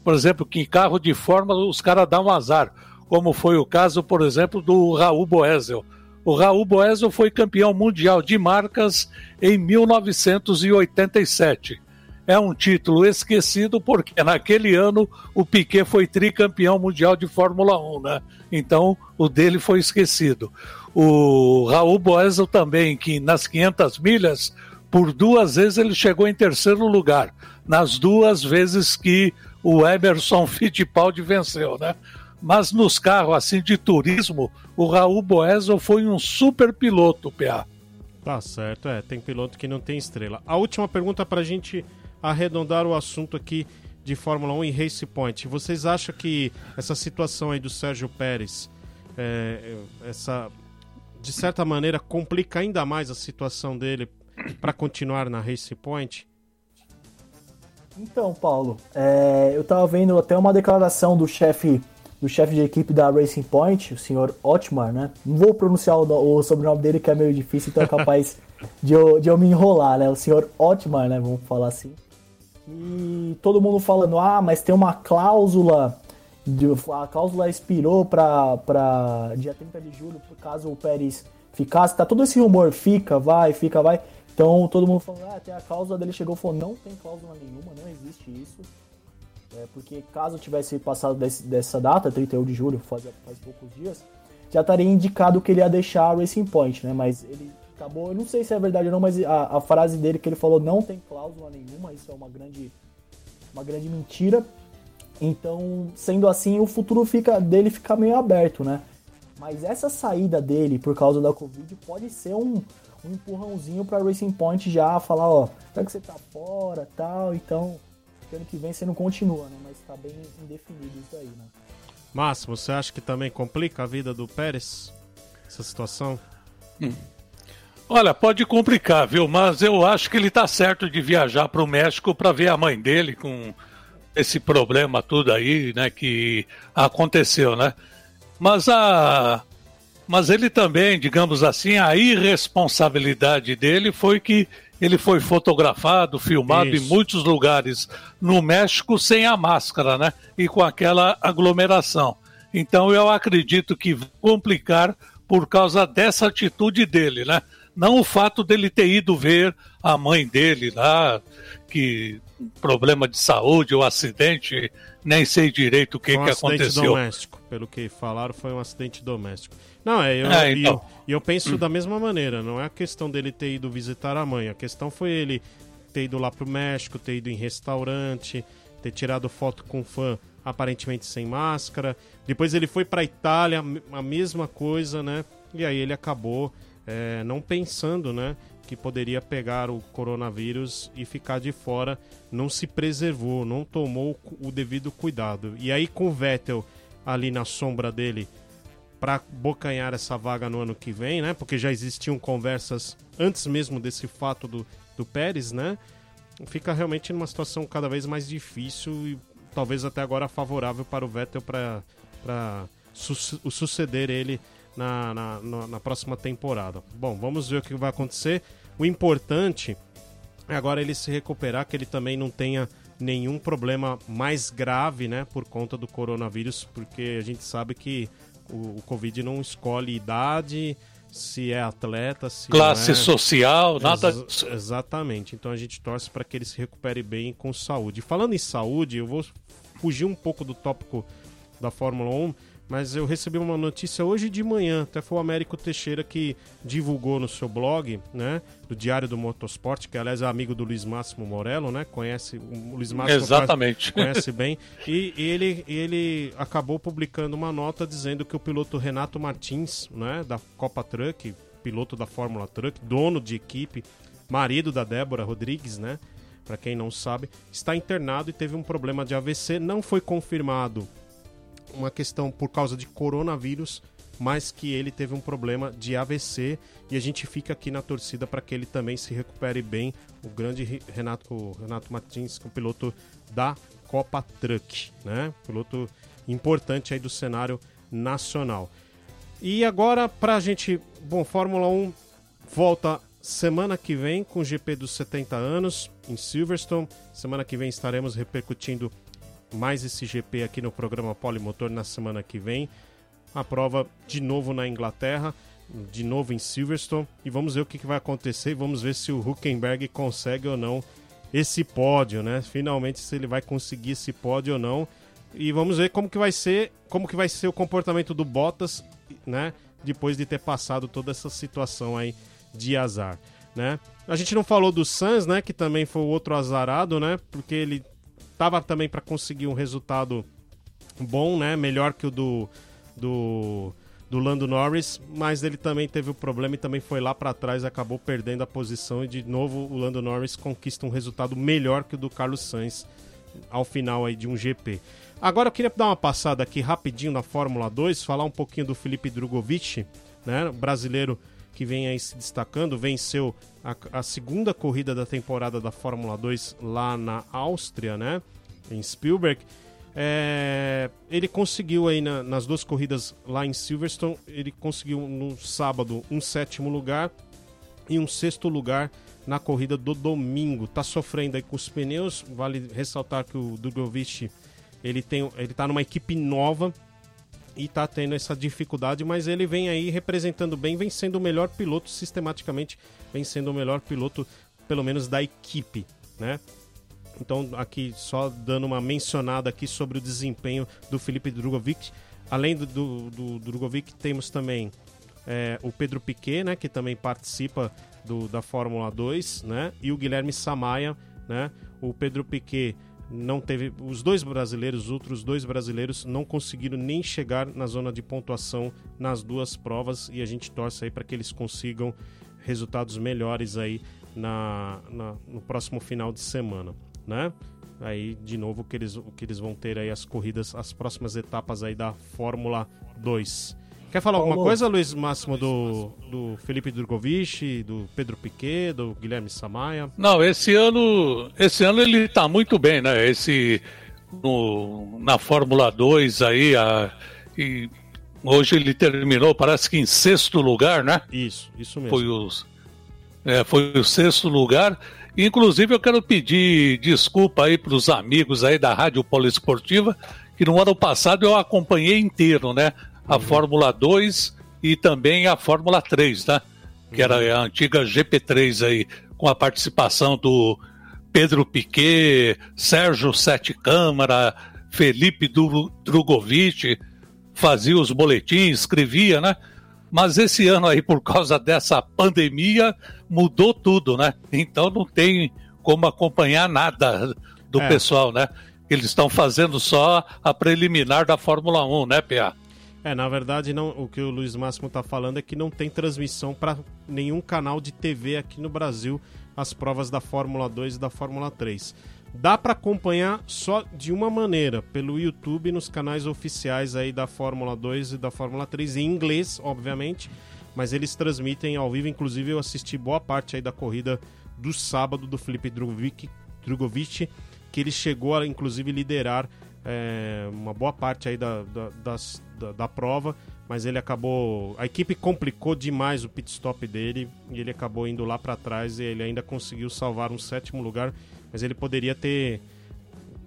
por exemplo, que em carro de Fórmula os caras dão um azar, como foi o caso, por exemplo, do Raul Boesel o Raul Boesel foi campeão mundial de marcas em 1987. É um título esquecido porque naquele ano o Piquet foi tricampeão mundial de Fórmula 1, né? Então o dele foi esquecido. O Raul Boesel também, que nas 500 milhas, por duas vezes ele chegou em terceiro lugar, nas duas vezes que o Emerson [laughs] Fittipaldi venceu, né? Mas nos carros assim de turismo, o Raul Boesel foi um super piloto, PA. Tá certo, é, tem piloto que não tem estrela. A última pergunta para a gente arredondar o assunto aqui de Fórmula 1 e Race Point. Vocês acham que essa situação aí do Sérgio Pérez, é, essa, de certa maneira, complica ainda mais a situação dele para continuar na Race Point? Então, Paulo, é, eu estava vendo até uma declaração do chefe do chefe de equipe da Racing Point, o senhor Otmar, né? Não vou pronunciar o, o sobrenome dele que é meio difícil, então é capaz [laughs] de, eu, de eu me enrolar, né? O senhor Otmar, né? Vamos falar assim. E todo mundo falando, ah, mas tem uma cláusula. De, a cláusula expirou para dia 30 de julho, por caso o Pérez ficasse. Tá todo esse rumor, fica, vai, fica, vai. Então todo mundo falando, ah, a cláusula dele chegou e falou, não tem cláusula nenhuma, não existe isso. É, porque caso tivesse passado desse, dessa data, 31 de julho, faz, faz poucos dias, já estaria indicado que ele ia deixar a Racing Point, né? Mas ele acabou, eu não sei se é verdade ou não, mas a, a frase dele que ele falou não tem cláusula nenhuma, isso é uma grande, uma grande mentira. Então, sendo assim, o futuro fica dele fica meio aberto, né? Mas essa saída dele por causa da Covid pode ser um, um empurrãozinho para Racing Point já falar, ó, já que você tá fora, tal, então ano que vem você não continua, né? Mas tá bem indefinido isso aí, né? Máximo, você acha que também complica a vida do Pérez? Essa situação? Hum. Olha, pode complicar, viu? Mas eu acho que ele tá certo de viajar para o México para ver a mãe dele com esse problema tudo aí, né, que aconteceu, né? Mas a mas ele também, digamos assim, a irresponsabilidade dele foi que ele foi fotografado, filmado Isso. em muitos lugares no México sem a máscara, né? E com aquela aglomeração. Então eu acredito que vai complicar por causa dessa atitude dele, né? Não o fato dele ter ido ver a mãe dele lá, que problema de saúde ou acidente, nem sei direito o que, um que aconteceu. doméstico, pelo que falaram, foi um acidente doméstico. Não, é, eu, é, então. e eu, eu, penso hum. da mesma maneira, não é a questão dele ter ido visitar a mãe, a questão foi ele ter ido lá pro México, ter ido em restaurante, ter tirado foto com fã aparentemente sem máscara. Depois ele foi pra Itália, a mesma coisa, né? E aí ele acabou é, não pensando, né? Que poderia pegar o coronavírus e ficar de fora, não se preservou, não tomou o devido cuidado. E aí com o Vettel ali na sombra dele para bocanhar essa vaga no ano que vem, né? Porque já existiam conversas antes mesmo desse fato do, do Pérez, né? Fica realmente numa situação cada vez mais difícil e talvez até agora favorável para o Vettel para su suceder ele na, na, na próxima temporada. Bom, vamos ver o que vai acontecer. O importante é agora ele se recuperar, que ele também não tenha nenhum problema mais grave, né, por conta do coronavírus, porque a gente sabe que o, o Covid não escolhe idade, se é atleta, se classe é... social, nada Ex exatamente. Então a gente torce para que ele se recupere bem com saúde. Falando em saúde, eu vou fugir um pouco do tópico da Fórmula 1 mas eu recebi uma notícia hoje de manhã, até foi o Américo Teixeira que divulgou no seu blog, né, do Diário do Motorsport, que aliás é amigo do Luiz Máximo Morello, né, conhece o Luiz Máximo Exatamente. [laughs] conhece bem, e ele ele acabou publicando uma nota dizendo que o piloto Renato Martins, né, da Copa Truck, piloto da Fórmula Truck, dono de equipe, marido da Débora Rodrigues, né, para quem não sabe, está internado e teve um problema de AVC, não foi confirmado uma questão por causa de coronavírus, mas que ele teve um problema de AVC e a gente fica aqui na torcida para que ele também se recupere bem. O grande Renato, o Renato Martins, o piloto da Copa Truck, né? Piloto importante aí do cenário nacional. E agora, para a gente. Bom, Fórmula 1 volta semana que vem com o GP dos 70 anos em Silverstone. Semana que vem estaremos repercutindo mais esse GP aqui no programa Polimotor na semana que vem. A prova de novo na Inglaterra, de novo em Silverstone. E vamos ver o que, vai acontecer. Vamos ver se o Huckenberg consegue ou não esse pódio, né? Finalmente se ele vai conseguir esse pódio ou não. E vamos ver como que vai ser, como que vai ser o comportamento do Bottas, né? Depois de ter passado toda essa situação aí de azar, né? A gente não falou do Suns, né? Que também foi outro azarado, né? Porque ele tava também para conseguir um resultado bom, né? Melhor que o do, do, do Lando Norris, mas ele também teve o problema e também foi lá para trás, acabou perdendo a posição e de novo o Lando Norris conquista um resultado melhor que o do Carlos Sainz ao final aí de um GP. Agora eu queria dar uma passada aqui rapidinho na Fórmula 2, falar um pouquinho do Felipe Drogovic, né? Brasileiro que vem aí se destacando, venceu a, a, segunda corrida da temporada da Fórmula 2 lá na Áustria, né? Em Spielberg. É, ele conseguiu aí na, nas duas corridas lá em Silverstone, ele conseguiu no sábado um sétimo lugar e um sexto lugar na corrida do domingo. Tá sofrendo aí com os pneus. Vale ressaltar que o Drogovic ele tem ele tá numa equipe nova e tá tendo essa dificuldade, mas ele vem aí representando bem, vem sendo o melhor piloto sistematicamente, vem sendo o melhor piloto pelo menos da equipe, né? Então aqui só dando uma mencionada aqui sobre o desempenho do Felipe Drogovic. Além do, do, do Drogovic, temos também é, o Pedro Piquet, né, que também participa do, da Fórmula 2, né, e o Guilherme Samaia, né, o Pedro Piquet não teve, os dois brasileiros, os outros dois brasileiros não conseguiram nem chegar na zona de pontuação nas duas provas e a gente torce aí para que eles consigam resultados melhores aí na, na, no próximo final de semana, né? Aí, de novo, que eles, que eles vão ter aí as corridas, as próximas etapas aí da Fórmula 2. Quer falar alguma coisa, Luiz Máximo, do, do Felipe Drogovic, do Pedro Piquet, do Guilherme Samaia? Não, esse ano, esse ano ele está muito bem, né? Esse no, na Fórmula 2 aí, a, e hoje ele terminou, parece que em sexto lugar, né? Isso, isso mesmo. Foi, os, é, foi o sexto lugar. Inclusive, eu quero pedir desculpa aí para os amigos aí da Rádio Poliesportiva, que no ano passado eu acompanhei inteiro, né? A uhum. Fórmula 2 e também a Fórmula 3, né? Que uhum. era a antiga GP3 aí, com a participação do Pedro Piquet, Sérgio Sete Câmara, Felipe Drogovic, fazia os boletins, escrevia, né? Mas esse ano aí, por causa dessa pandemia, mudou tudo, né? Então não tem como acompanhar nada do é. pessoal, né? Eles estão fazendo só a preliminar da Fórmula 1, né, Pia? É, na verdade, não, o que o Luiz Máximo está falando é que não tem transmissão para nenhum canal de TV aqui no Brasil as provas da Fórmula 2 e da Fórmula 3. Dá para acompanhar só de uma maneira, pelo YouTube nos canais oficiais aí da Fórmula 2 e da Fórmula 3 em inglês, obviamente, mas eles transmitem ao vivo, inclusive eu assisti boa parte aí da corrida do sábado do Felipe Drogovic, Drogovic que ele chegou a inclusive liderar é, uma boa parte aí da, da, das, da, da prova, mas ele acabou. A equipe complicou demais o pit stop dele e ele acabou indo lá para trás e ele ainda conseguiu salvar um sétimo lugar mas ele poderia ter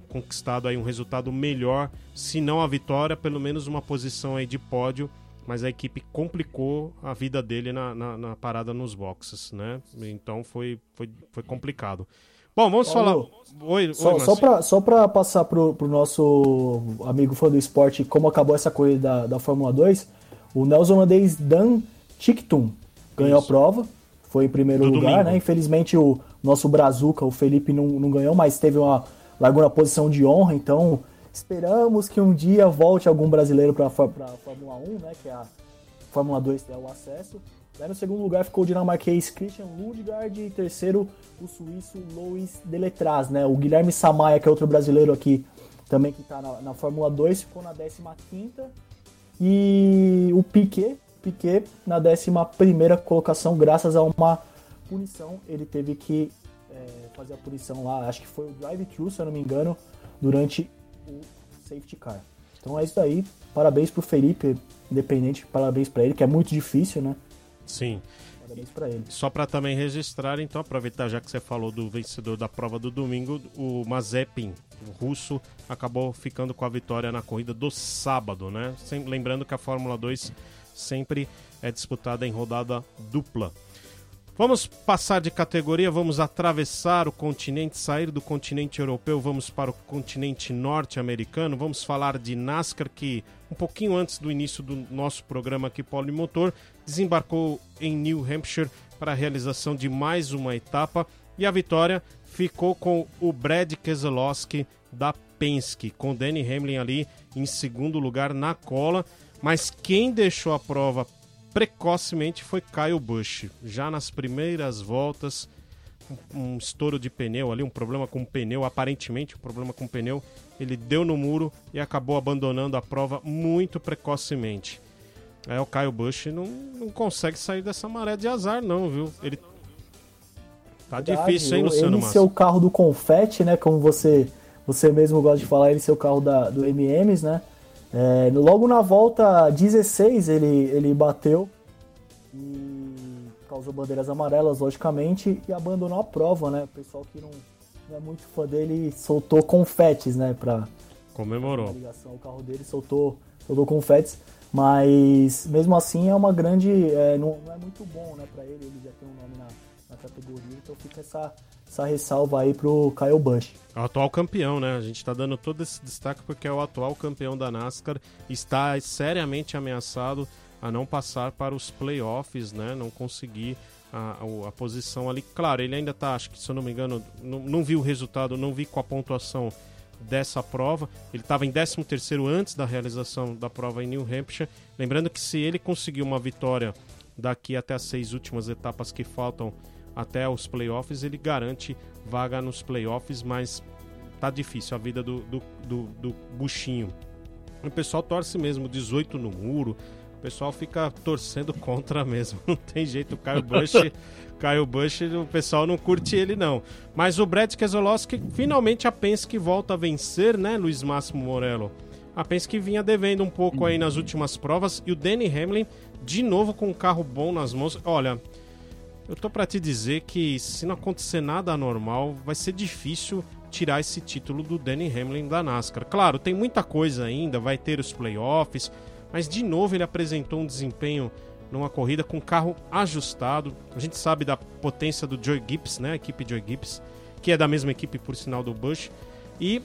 conquistado aí um resultado melhor, se não a vitória, pelo menos uma posição aí de pódio, mas a equipe complicou a vida dele na, na, na parada nos boxes, né? Então foi, foi, foi complicado. Bom, vamos Paulo, falar. Oi, só, oi, só para só pra passar pro, pro nosso amigo fã do esporte como acabou essa corrida da, da Fórmula 2, o Nelson Holandês Dan Tictum ganhou Isso. a prova, foi em primeiro do lugar, domingo. né? Infelizmente o, nosso Brazuca, o Felipe, não, não ganhou, mas teve uma largou na posição de honra, então esperamos que um dia volte algum brasileiro para a Fórmula 1, né, que é a Fórmula 2 é o acesso. Daí no segundo lugar ficou o dinamarquês Christian Lundgaard e terceiro o suíço Luiz Deletraz, né? O Guilherme Samaia, que é outro brasileiro aqui também que está na, na, Fórmula 2, ficou na 15 quinta e o Piquet, Piquet na 11 primeira colocação graças a uma punição, ele teve que é, fazer a punição lá, acho que foi o drive-thru, se eu não me engano, durante o safety car. Então é isso aí. Parabéns pro Felipe, independente, parabéns para ele, que é muito difícil, né? Sim. Parabéns para ele. Só para também registrar, então, aproveitar já que você falou do vencedor da prova do domingo, o Mazepin, o russo, acabou ficando com a vitória na corrida do sábado, né? Sem, lembrando que a Fórmula 2 sempre é disputada em rodada dupla. Vamos passar de categoria, vamos atravessar o continente, sair do continente europeu, vamos para o continente norte-americano. Vamos falar de NASCAR, que um pouquinho antes do início do nosso programa aqui, Polimotor, desembarcou em New Hampshire para a realização de mais uma etapa e a vitória ficou com o Brad Keselowski da Penske, com Danny Hamlin ali em segundo lugar na cola. Mas quem deixou a prova precocemente foi Kyle Busch. Já nas primeiras voltas, um, estouro de pneu ali, um problema com o pneu, aparentemente um problema com o pneu, ele deu no muro e acabou abandonando a prova muito precocemente. É, o Kyle Busch não, não consegue sair dessa maré de azar, não, viu? Ele. Tá Verdade, difícil, hein, Luciano Ele seu carro do confete, né? Como você, você mesmo gosta de falar, ele seu carro da, do MMs, né? É, logo na volta 16 ele, ele bateu e causou bandeiras amarelas, logicamente, e abandonou a prova, né? O pessoal que não, não é muito fã dele soltou confetes, né? Pra, Comemorou. ligação ao carro dele, soltou, soltou confetes. Mas mesmo assim é uma grande. É, não, não, é muito bom né, para ele, ele já tem um nome na, na categoria, então fica essa, essa ressalva aí pro Kyle Busch. É o atual campeão, né? A gente está dando todo esse destaque porque é o atual campeão da NASCAR, está seriamente ameaçado a não passar para os playoffs, né? Não conseguir a, a, a posição ali. Claro, ele ainda está, acho que se eu não me engano, não, não vi o resultado, não vi com a pontuação dessa prova. Ele estava em 13º antes da realização da prova em New Hampshire. Lembrando que se ele conseguir uma vitória daqui até as seis últimas etapas que faltam até os playoffs, ele garante vaga nos playoffs, mas tá difícil a vida do, do, do, do buchinho. O pessoal torce mesmo 18 no muro, pessoal fica torcendo [laughs] contra mesmo. Não tem jeito, o Caio Bush [laughs] Kyle Busch, o pessoal não curte ele não. Mas o Brad Keselowski, finalmente a Penske volta a vencer, né, Luiz Máximo Morello? A Penske vinha devendo um pouco aí nas últimas provas e o Danny Hamlin de novo com um carro bom nas mãos. Olha, eu tô para te dizer que se não acontecer nada anormal, vai ser difícil tirar esse título do Danny Hamlin da NASCAR. Claro, tem muita coisa ainda, vai ter os playoffs, mas de novo ele apresentou um desempenho numa corrida com carro ajustado. A gente sabe da potência do Joy Gibbs, né? A equipe Joy Gibbs, que é da mesma equipe, por sinal, do Bush. E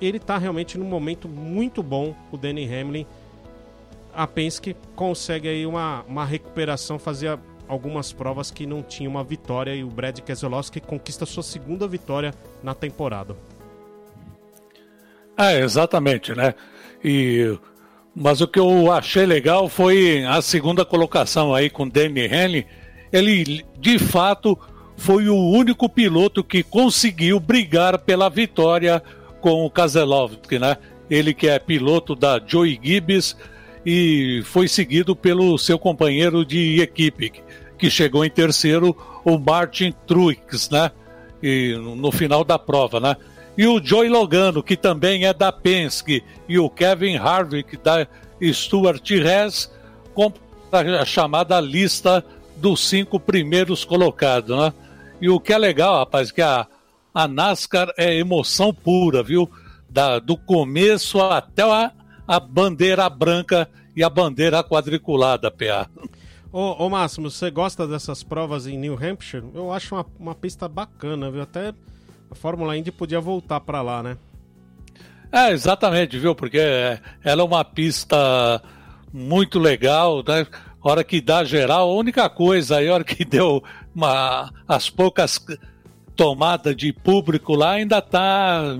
ele está realmente num momento muito bom, o Danny Hamlin. A Penske consegue aí uma, uma recuperação, fazia algumas provas que não tinha uma vitória e o Brad Keselowski conquista sua segunda vitória na temporada. É, exatamente, né? E mas o que eu achei legal foi a segunda colocação aí com Danny Henley. Ele, de fato, foi o único piloto que conseguiu brigar pela vitória com o Kazelovski, né? Ele que é piloto da Joey Gibbs e foi seguido pelo seu companheiro de equipe, que chegou em terceiro, o Martin Truex, né? E no final da prova, né? E o Joey Logano, que também é da Penske, e o Kevin Harvick da Stuart Hess, com a chamada lista dos cinco primeiros colocados, né? E o que é legal, rapaz, que a, a NASCAR é emoção pura, viu? Da, do começo até a, a bandeira branca e a bandeira quadriculada, PA. Ô, ô Máximo, você gosta dessas provas em New Hampshire? Eu acho uma, uma pista bacana, viu? Até a Fórmula Indy podia voltar para lá, né? É, exatamente, viu? Porque ela é uma pista muito legal, né? Hora que dá geral, a única coisa aí, hora que [laughs] deu uma, as poucas tomadas de público lá, ainda tá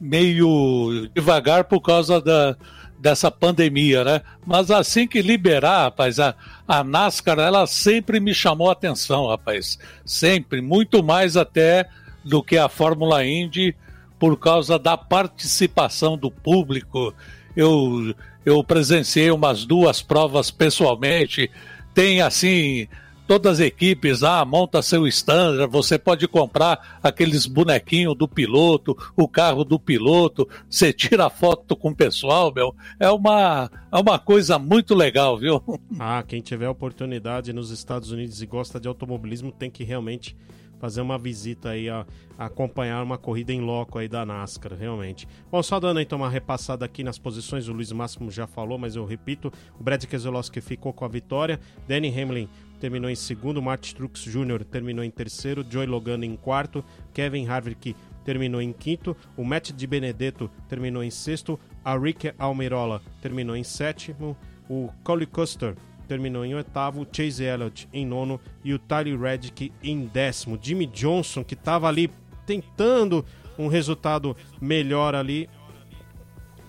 meio devagar por causa da, dessa pandemia, né? Mas assim que liberar, rapaz, a, a NASCAR, ela sempre me chamou a atenção, rapaz. Sempre, muito mais até do que a Fórmula Indy por causa da participação do público. Eu, eu presenciei umas duas provas pessoalmente. Tem assim, todas as equipes lá, ah, monta seu stand, você pode comprar aqueles bonequinhos do piloto, o carro do piloto, você tira foto com o pessoal, meu. É uma, é uma coisa muito legal, viu? Ah, quem tiver oportunidade nos Estados Unidos e gosta de automobilismo tem que realmente fazer uma visita aí a, a, acompanhar uma corrida em loco aí da NASCAR, realmente. Bom, só dando então uma repassada aqui nas posições, o Luiz Máximo já falou, mas eu repito, o Brad Keselowski ficou com a vitória, Danny Hamlin terminou em segundo, Martin Truex Jr. terminou em terceiro, Joey Logano em quarto, Kevin Harvick terminou em quinto, o Matt Di Benedetto terminou em sexto, a Rick Almirola terminou em sétimo, o Cole Custer terminou em oitavo, Chase Elliott em nono e o Tyler Reddick em décimo. Jimmy Johnson, que estava ali tentando um resultado melhor ali,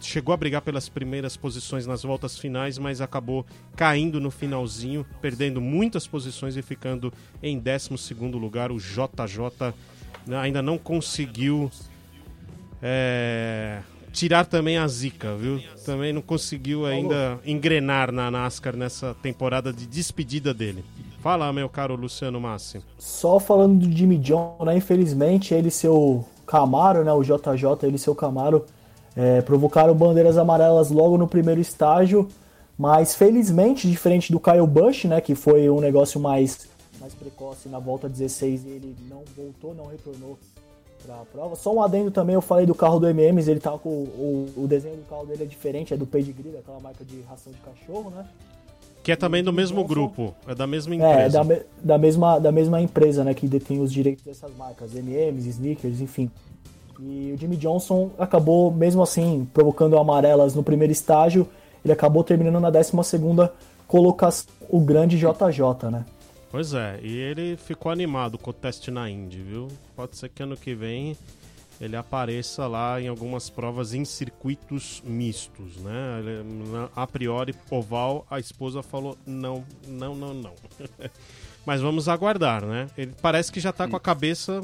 chegou a brigar pelas primeiras posições nas voltas finais, mas acabou caindo no finalzinho, perdendo muitas posições e ficando em 12 lugar. O JJ ainda não conseguiu é, tirar também a zica, viu? Também não conseguiu ainda engrenar na NASCAR nessa temporada de despedida dele. Fala, meu caro Luciano Massi. Só falando do Jimmy John, né? Infelizmente, ele e seu Camaro, né? O JJ, ele e seu Camaro é, provocaram bandeiras amarelas logo no primeiro estágio. Mas felizmente, diferente do Kyle Busch, né? Que foi um negócio mais mais precoce na volta 16 ele não voltou, não retornou para a prova. Só um adendo também, eu falei do carro do MMs, ele tá com o, o, desenho do carro dele é diferente, é do Pedigree, aquela marca de ração de cachorro, né? Que é também do mesmo grupo, é da mesma empresa. É, da, da, mesma, da mesma empresa, né, que detém os direitos dessas marcas, MMs, Snickers, enfim. E o Jimmy Johnson acabou, mesmo assim, provocando amarelas no primeiro estágio, ele acabou terminando na 12 segunda colocação, o grande JJ, né? Pois é, e ele ficou animado com o teste na Indy, viu? Pode ser que ano que vem ele apareça lá em algumas provas em circuitos mistos, né? A priori, oval, a esposa falou não, não, não, não. [laughs] Mas vamos aguardar, né? Ele parece que já tá com a cabeça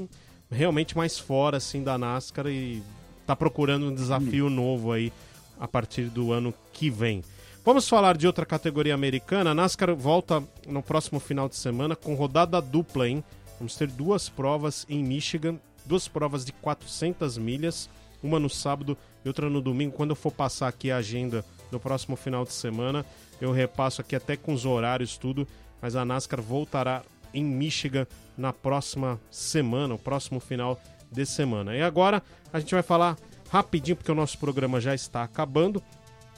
realmente mais fora, assim, da NASCAR e tá procurando um desafio novo aí a partir do ano que vem. Vamos falar de outra categoria americana. A NASCAR volta no próximo final de semana com rodada dupla, hein? Vamos ter duas provas em Michigan, duas provas de 400 milhas, uma no sábado e outra no domingo. Quando eu for passar aqui a agenda do próximo final de semana, eu repasso aqui até com os horários tudo, mas a NASCAR voltará em Michigan na próxima semana, o próximo final de semana. E agora a gente vai falar rapidinho porque o nosso programa já está acabando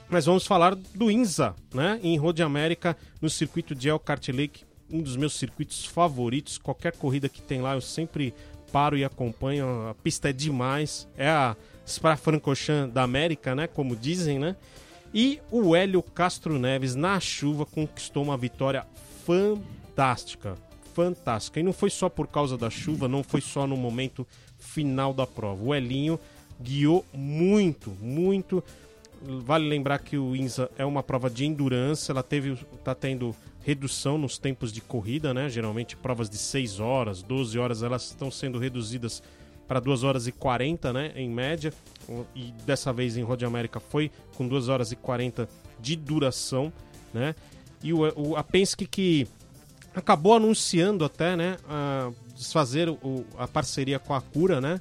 mas vamos falar do INSA, né? Em Road América, no circuito de Elkhart Lake, um dos meus circuitos favoritos. Qualquer corrida que tem lá, eu sempre paro e acompanho. A pista é demais. É a Spa-Francorchamps da América, né? Como dizem, né? E o Hélio Castro Neves, na chuva, conquistou uma vitória fantástica. Fantástica. E não foi só por causa da chuva, não foi só no momento final da prova. O Elinho guiou muito, muito Vale lembrar que o INSA é uma prova de endurance, ela teve tá tendo redução nos tempos de corrida, né? Geralmente provas de 6 horas, 12 horas, elas estão sendo reduzidas para 2 horas e 40, né, em média. E dessa vez em Road América foi com 2 horas e 40 de duração, né? E o, o a Penske que acabou anunciando até, né, a desfazer o, a parceria com a Cura, né?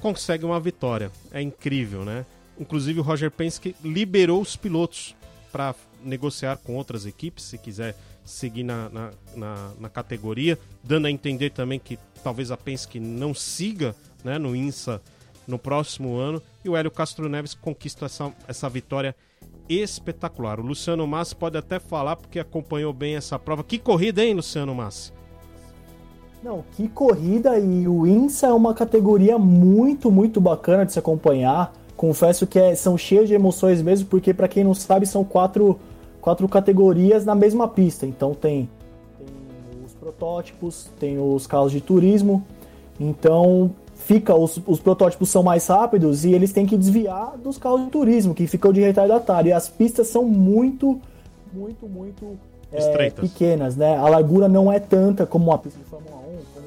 Consegue uma vitória. É incrível, né? Inclusive o Roger Penske liberou os pilotos para negociar com outras equipes, se quiser seguir na, na, na, na, categoria, dando a entender também que talvez a Penske não siga né, no INSA no próximo ano. E o Hélio Castro Neves conquista essa, essa vitória espetacular. O Luciano Massi pode até falar porque acompanhou bem essa prova. Que corrida, hein, Luciano Massi? Não, que corrida! E o INSA é uma categoria muito, muito bacana de se acompanhar confesso que é, são cheios de emoções mesmo, porque para quem não sabe, são quatro, quatro categorias na mesma pista. Então tem, tem os protótipos, tem os carros de turismo. Então fica os, os protótipos são mais rápidos e eles têm que desviar dos carros de turismo, que ficam de retardatário. E as pistas são muito, muito, muito é, pequenas, né? A largura não é tanta como uma pista de Fórmula 1, como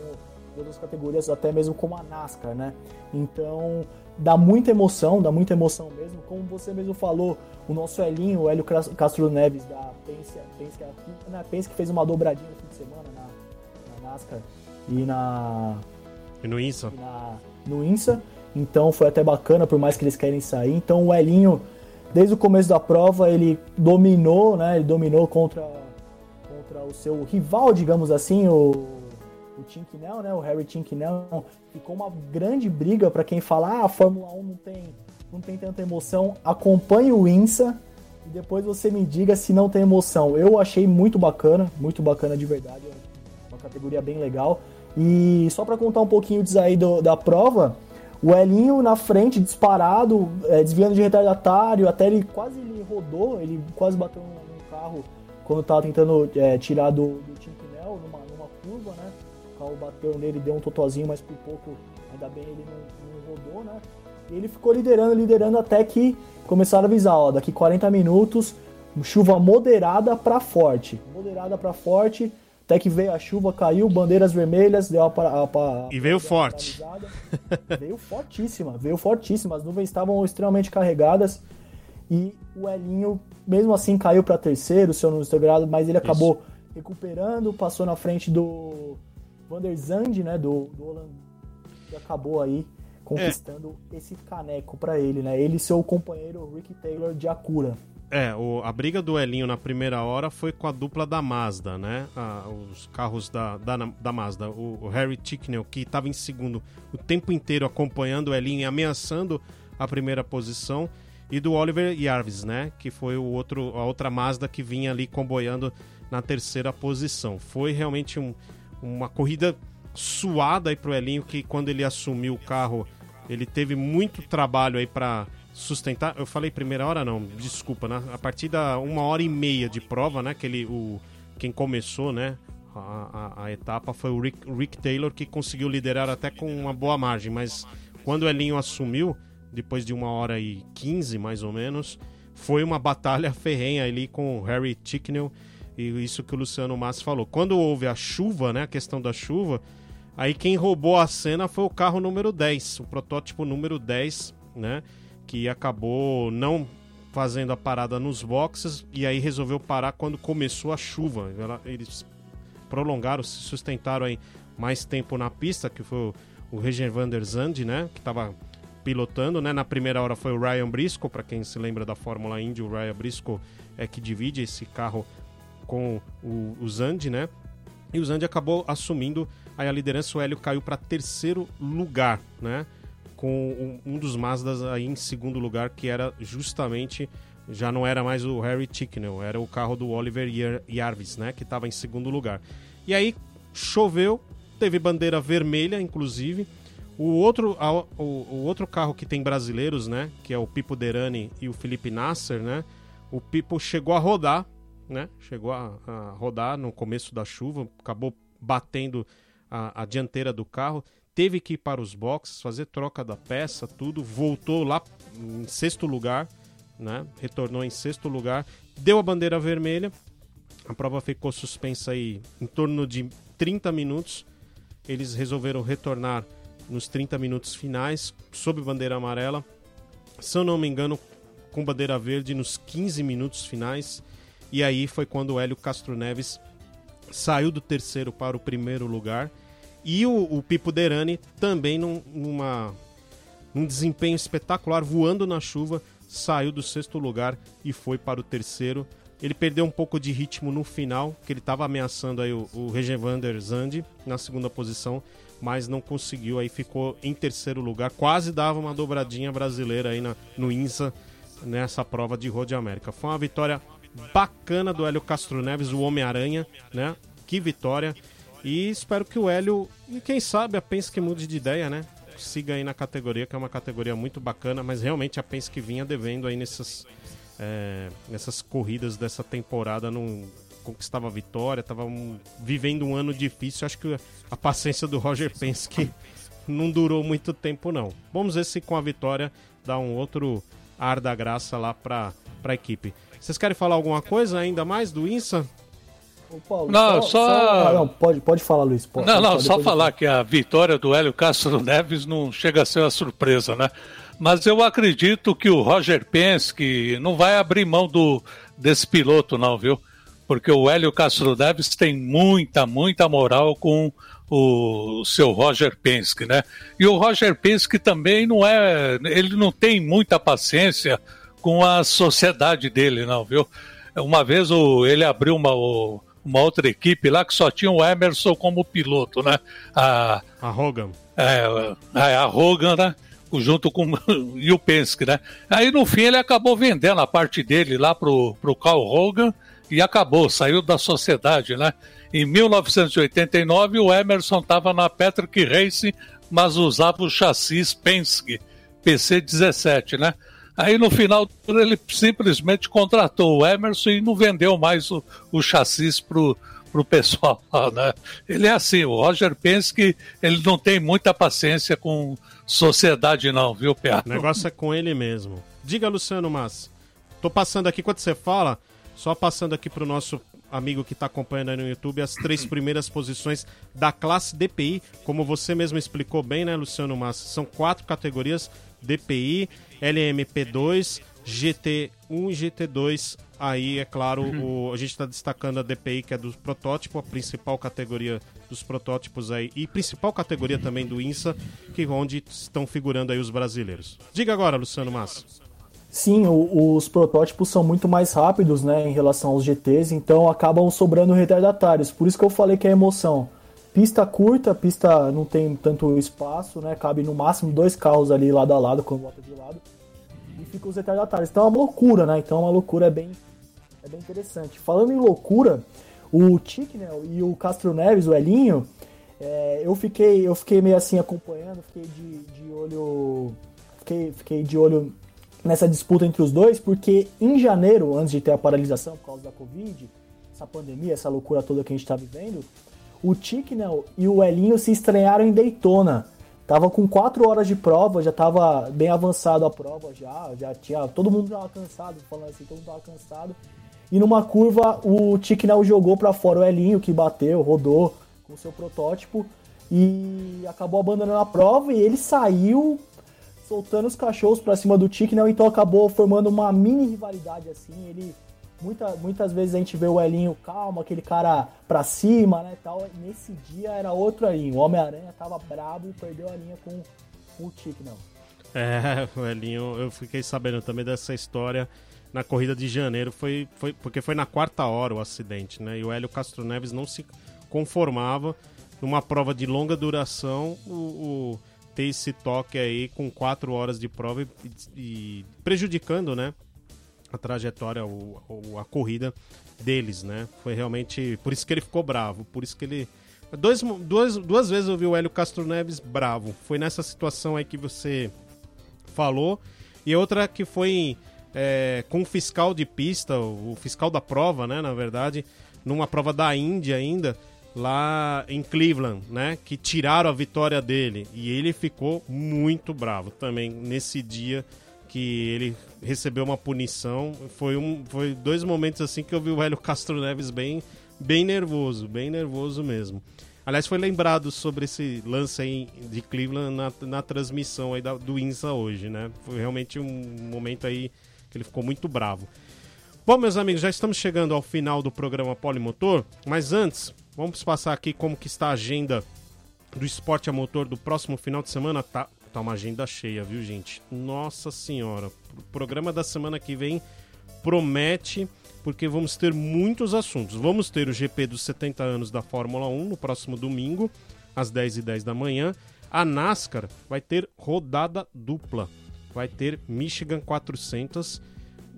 outras categorias, até mesmo como a NASCAR, né? Então dá muita emoção, dá muita emoção mesmo. Como você mesmo falou, o nosso Elinho, o Hélio Castro Neves da Pense, Pense, né, Pense que fez uma dobradinha no fim de semana na, na NASCAR e na. E no INSA. E na, no INSA. Então foi até bacana, por mais que eles querem sair. Então o Elinho, desde o começo da prova, ele dominou, né? Ele dominou contra, contra o seu rival, digamos assim, o o Tinkinel, né, o Harry Tinkinel, ficou uma grande briga para quem fala, ah, a Fórmula 1 não tem, não tem tanta emoção, acompanhe o INSA e depois você me diga se não tem emoção. Eu achei muito bacana, muito bacana de verdade, uma categoria bem legal. E só para contar um pouquinho disso aí do, da prova, o Elinho na frente, disparado, é, desviando de retardatário, até ele quase ele rodou, ele quase bateu no, carro quando estava tentando é, tirar do, do Tinkinel numa, numa curva, né? Bateu nele, deu um totozinho, mas por pouco, ainda bem ele não, não rodou, né? E ele ficou liderando, liderando até que começaram a avisar, ó, daqui 40 minutos, chuva moderada para forte. Moderada para forte, até que veio a chuva, caiu, bandeiras vermelhas, deu a, a, a E veio forte. [laughs] veio fortíssima, veio fortíssima. As nuvens estavam extremamente carregadas e o Elinho, mesmo assim, caiu para terceiro, se eu não estou grado, mas ele acabou Isso. recuperando, passou na frente do Van der Zandt, né, do, do Holanda, que acabou aí conquistando é. esse caneco para ele, né? Ele e seu companheiro Rick Taylor de Acura. É, o, a briga do Elinho na primeira hora foi com a dupla da Mazda, né? Os carros da, da, da Mazda. O, o Harry Ticknell, que estava em segundo o tempo inteiro acompanhando o Elinho e ameaçando a primeira posição. E do Oliver Jarvis, né? Que foi o outro, a outra Mazda que vinha ali comboiando na terceira posição. Foi realmente um, uma corrida suada aí pro Elinho, que quando ele assumiu o carro, ele teve muito trabalho aí para sustentar. Eu falei primeira hora, não, desculpa, né? A partir da uma hora e meia de prova, né? Que ele, o, quem começou, né? A, a, a etapa foi o Rick, Rick, Taylor que conseguiu liderar até com uma boa margem, mas quando o Elinho assumiu, depois de uma hora e quinze mais ou menos, foi uma batalha [laughs] ferrenha ali com o Harry Ticknell e isso que o Luciano Massi falou. Quando houve a chuva, né? A questão da chuva, aí quem roubou a cena foi o carro número 10, o protótipo número 10, né? que acabou não fazendo a parada nos boxes e aí resolveu parar quando começou a chuva. Eles prolongaram, se sustentaram aí mais tempo na pista, que foi o Regen van der Zandt, né, que estava pilotando, né? Na primeira hora foi o Ryan Briscoe, para quem se lembra da Fórmula Indy, o Ryan Briscoe é que divide esse carro com o, o Zand, né? E o Zand acabou assumindo aí a liderança, o Hélio caiu para terceiro lugar, né? com um, um dos Mazdas aí em segundo lugar, que era justamente já não era mais o Harry Ticknell, era o carro do Oliver Jarvis, né, que estava em segundo lugar. E aí choveu, teve bandeira vermelha, inclusive. O outro, a, o, o, outro carro que tem brasileiros, né, que é o Pipo Derani e o Felipe Nasser, né, o Pipo chegou a rodar, né, chegou a, a rodar no começo da chuva, acabou batendo a, a dianteira do carro teve que ir para os boxes, fazer troca da peça, tudo, voltou lá em sexto lugar, né? Retornou em sexto lugar, deu a bandeira vermelha. A prova ficou suspensa aí em torno de 30 minutos. Eles resolveram retornar nos 30 minutos finais, sob bandeira amarela. Se eu não me engano, com bandeira verde nos 15 minutos finais. E aí foi quando o Hélio Castro Neves saiu do terceiro para o primeiro lugar e o, o Pipo Derani também num, numa, num desempenho espetacular, voando na chuva, saiu do sexto lugar e foi para o terceiro. Ele perdeu um pouco de ritmo no final, que ele estava ameaçando aí o, o Regevander Zandi na segunda posição, mas não conseguiu, aí ficou em terceiro lugar, quase dava uma dobradinha brasileira aí na, no INSA nessa prova de Road América. Foi uma vitória bacana do Hélio Castro Neves, o Homem-Aranha, né? Que vitória. E espero que o Hélio, e quem sabe a Penske mude de ideia, né? Siga aí na categoria, que é uma categoria muito bacana, mas realmente a Penske vinha devendo aí nessas, é, nessas corridas dessa temporada, não conquistava vitória, estava um, vivendo um ano difícil. Acho que a paciência do Roger Penske não durou muito tempo, não. Vamos ver se com a vitória dá um outro ar da graça lá para a equipe. Vocês querem falar alguma coisa ainda mais do INSA? Paulo, não, só. só... Ah, não, pode, pode falar, Luiz. Pode, não, não, só falar que a vitória do Hélio Castro Neves não chega a ser uma surpresa, né? Mas eu acredito que o Roger Penske não vai abrir mão do, desse piloto, não, viu? Porque o Hélio Castro Neves tem muita, muita moral com o seu Roger Penske, né? E o Roger Penske também não é. Ele não tem muita paciência com a sociedade dele, não, viu? Uma vez o, ele abriu uma, o, uma outra equipe lá que só tinha o Emerson como piloto, né? A, a Hogan. É, a, a Hogan, né? Junto com e o Penske, né? Aí no fim ele acabou vendendo a parte dele lá pro, pro Carl Hogan e acabou, saiu da sociedade, né? Em 1989 o Emerson estava na Patrick Racing, mas usava o chassis Penske PC17, né? Aí no final ele simplesmente contratou o Emerson e não vendeu mais o, o chassis pro, pro pessoal lá, [laughs] né? Ele é assim, o Roger Penske, ele não tem muita paciência com sociedade não, viu, Pia? O negócio é com ele mesmo. Diga, Luciano Mas. Tô passando aqui, quando você fala, só passando aqui pro nosso amigo que está acompanhando aí no YouTube, as três [clears throat] primeiras posições da classe DPI, como você mesmo explicou bem, né, Luciano Massa? São quatro categorias, DPI, LMP2, GT1 e GT2. Aí, é claro, uhum. o, a gente está destacando a DPI, que é do protótipo, a principal categoria dos protótipos aí, e principal categoria também do INSA, que onde estão figurando aí os brasileiros. Diga agora, Luciano Massa. Sim, o, os protótipos são muito mais rápidos, né, em relação aos GTs, então acabam sobrando retardatários. Por isso que eu falei que é emoção. Pista curta, pista não tem tanto espaço, né, cabe no máximo dois carros ali lado a lado, quando volta de lado, e fica os retardatários. Então é uma loucura, né, então é uma loucura é bem, é bem interessante. Falando em loucura, o Ticknell e o Castro Neves, o Elinho, é, eu, fiquei, eu fiquei meio assim acompanhando, fiquei de, de olho. Fiquei, fiquei de olho nessa disputa entre os dois, porque em janeiro, antes de ter a paralisação por causa da Covid, essa pandemia, essa loucura toda que a gente está vivendo, o Ticknell e o Elinho se estranharam em Daytona. Tava com quatro horas de prova, já tava bem avançado a prova já, já tinha. Todo mundo tava cansado, falando assim, todo mundo tava cansado. E numa curva o Ticknell jogou para fora o Elinho, que bateu, rodou com seu protótipo e acabou abandonando a prova e ele saiu soltando os cachorros para cima do Ticknell, então acabou formando uma mini rivalidade assim. Ele muita, muitas vezes a gente vê o Elinho calmo, aquele cara pra cima, né, tal. Nesse dia era outro Elinho. O Homem-Aranha tava brabo e perdeu a linha com, com o Ticknell. [laughs] É, o Elinho, eu fiquei sabendo também dessa história na corrida de janeiro, foi, foi porque foi na quarta hora o acidente, né? E o Hélio Castro Neves não se conformava numa prova de longa duração o, o ter esse toque aí com quatro horas de prova e, e prejudicando, né? A trajetória, o, a corrida deles, né? Foi realmente. Por isso que ele ficou bravo, por isso que ele. Dois, duas, duas vezes eu vi o Hélio Castro Neves bravo. Foi nessa situação aí que você falou. E outra que foi é, com o fiscal de pista, o fiscal da prova, né, na verdade, numa prova da Índia ainda, lá em Cleveland, né, que tiraram a vitória dele e ele ficou muito bravo também nesse dia que ele recebeu uma punição. Foi um, foi dois momentos assim que eu vi o Hélio Castro Neves bem, bem nervoso, bem nervoso mesmo. Aliás, foi lembrado sobre esse lance aí de Cleveland na, na transmissão aí da, do INSA hoje, né? Foi realmente um momento aí que ele ficou muito bravo. Bom, meus amigos, já estamos chegando ao final do programa Polimotor, mas antes, vamos passar aqui como que está a agenda do esporte a motor do próximo final de semana. Tá, tá uma agenda cheia, viu, gente? Nossa senhora, o programa da semana que vem promete, porque vamos ter muitos assuntos. Vamos ter o GP dos 70 anos da Fórmula 1 no próximo domingo, às 10h10 10 da manhã. A NASCAR vai ter rodada dupla vai ter Michigan 400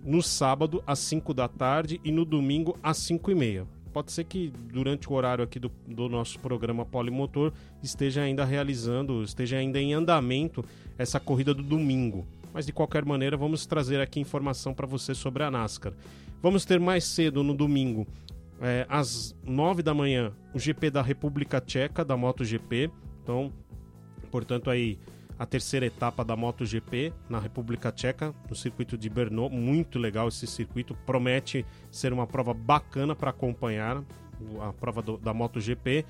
no sábado às 5 da tarde e no domingo às 5 e meia. Pode ser que durante o horário aqui do, do nosso programa Polimotor esteja ainda realizando, esteja ainda em andamento essa corrida do domingo. Mas de qualquer maneira, vamos trazer aqui informação para você sobre a NASCAR. Vamos ter mais cedo no domingo, é, às 9 da manhã, o GP da República Tcheca, da MotoGP. Então, portanto, aí a terceira etapa da MotoGP na República Tcheca, no circuito de Brno. Muito legal esse circuito, promete ser uma prova bacana para acompanhar a prova do, da MotoGP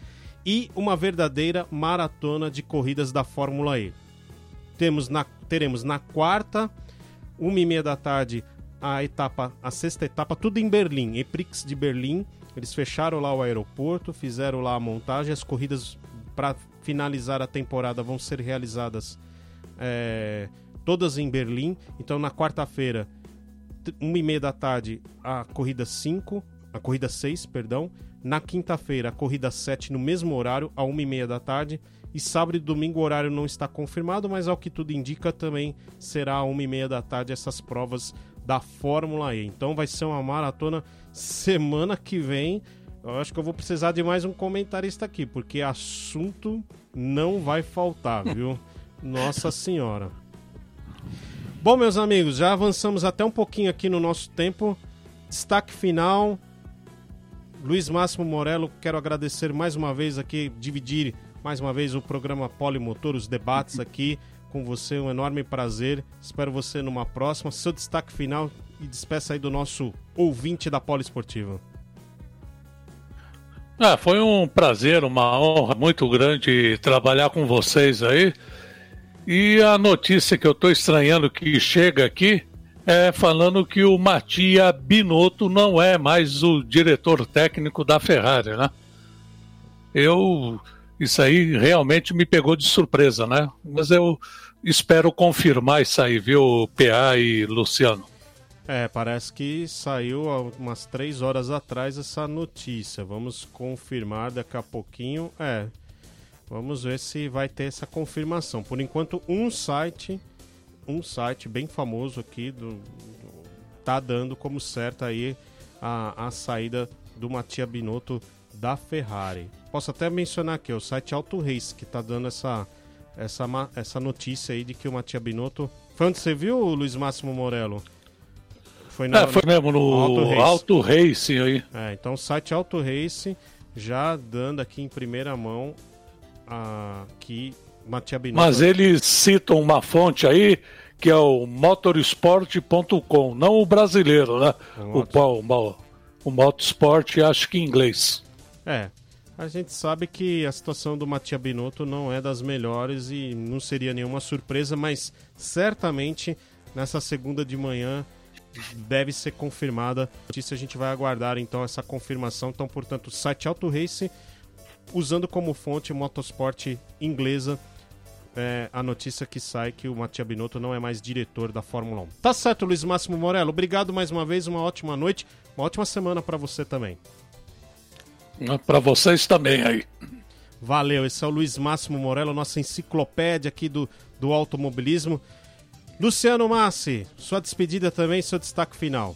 e uma verdadeira maratona de corridas da Fórmula E. Temos na, teremos na quarta, uma e meia da tarde, a etapa, a sexta etapa, tudo em Berlim, Eprix de Berlim. Eles fecharam lá o aeroporto, fizeram lá a montagem, as corridas para finalizar a temporada vão ser realizadas é, todas em Berlim. Então, na quarta-feira, uma e meia da tarde, a corrida 5, a corrida 6, perdão. Na quinta-feira, a corrida 7, no mesmo horário, a uma e meia da tarde. E sábado e domingo o horário não está confirmado, mas ao que tudo indica também será a uma e meia da tarde essas provas da Fórmula E. Então vai ser uma maratona semana que vem. Eu acho que eu vou precisar de mais um comentarista aqui, porque assunto não vai faltar, [laughs] viu? Nossa Senhora. Bom, meus amigos, já avançamos até um pouquinho aqui no nosso tempo. Destaque final. Luiz Máximo Morello, quero agradecer mais uma vez aqui, dividir mais uma vez o programa Polimotor, os debates [laughs] aqui com você, um enorme prazer. Espero você numa próxima. Seu destaque final e despeça aí do nosso ouvinte da Poliesportiva. Ah, foi um prazer, uma honra muito grande trabalhar com vocês aí. E a notícia que eu estou estranhando que chega aqui é falando que o Matia Binotto não é mais o diretor técnico da Ferrari, né? Eu Isso aí realmente me pegou de surpresa, né? Mas eu espero confirmar isso aí, viu, PA e Luciano? É, parece que saiu há umas três horas atrás essa notícia. Vamos confirmar daqui a pouquinho. É, vamos ver se vai ter essa confirmação. Por enquanto, um site, um site bem famoso aqui do, do tá dando como certa aí a, a saída do Matia Binotto da Ferrari. Posso até mencionar aqui o site Auto Race que tá dando essa essa essa notícia aí de que o Matia Binotto foi onde você viu, Luiz Máximo Morello? Foi, na, é, foi mesmo no Auto Race. Auto Race aí. É, então o site Auto Race já dando aqui em primeira mão a, que Matia Binotto... Mas eles citam uma fonte aí que é o motorsport.com, não o brasileiro, né? O, o, o, o Motorsport, acho que em inglês. É, a gente sabe que a situação do Matia Binotto não é das melhores e não seria nenhuma surpresa, mas certamente nessa segunda de manhã deve ser confirmada. Isso a gente vai aguardar então essa confirmação. Então, portanto, o site Auto Race usando como fonte motorsport inglesa é, a notícia que sai que o Matia Binotto não é mais diretor da Fórmula 1. Tá certo, Luiz Máximo Morello. Obrigado mais uma vez, uma ótima noite, uma ótima semana para você também. Para vocês também aí. Valeu, esse é o Luiz Máximo Morello, nossa enciclopédia aqui do, do automobilismo. Luciano Massi, sua despedida também, seu destaque final.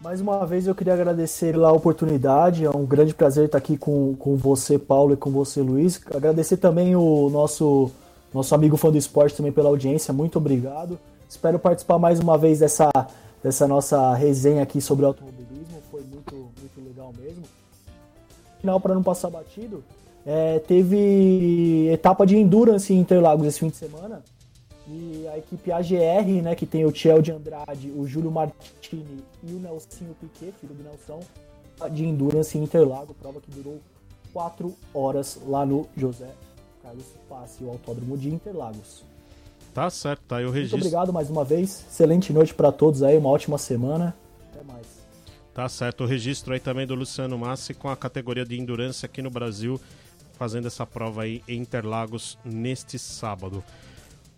Mais uma vez eu queria agradecer a oportunidade, é um grande prazer estar aqui com, com você, Paulo, e com você, Luiz. Agradecer também o nosso, nosso amigo fã do esporte também pela audiência, muito obrigado. Espero participar mais uma vez dessa, dessa nossa resenha aqui sobre automobilismo, foi muito, muito legal mesmo. Final, para não passar batido, é, teve etapa de Endurance em Interlagos esse fim de semana. E a equipe AGR, né, que tem o Tiel de Andrade, o Júlio Martini e o Nelsinho Piquet, filho do Nelson, de Endurance em Interlago, prova que durou 4 horas lá no José Carlos Passe, o Autódromo de Interlagos. Tá certo, tá aí o registro. Muito obrigado mais uma vez, excelente noite para todos aí, uma ótima semana, até mais. Tá certo, o registro aí também do Luciano Massi com a categoria de Endurance aqui no Brasil, fazendo essa prova aí em Interlagos neste sábado.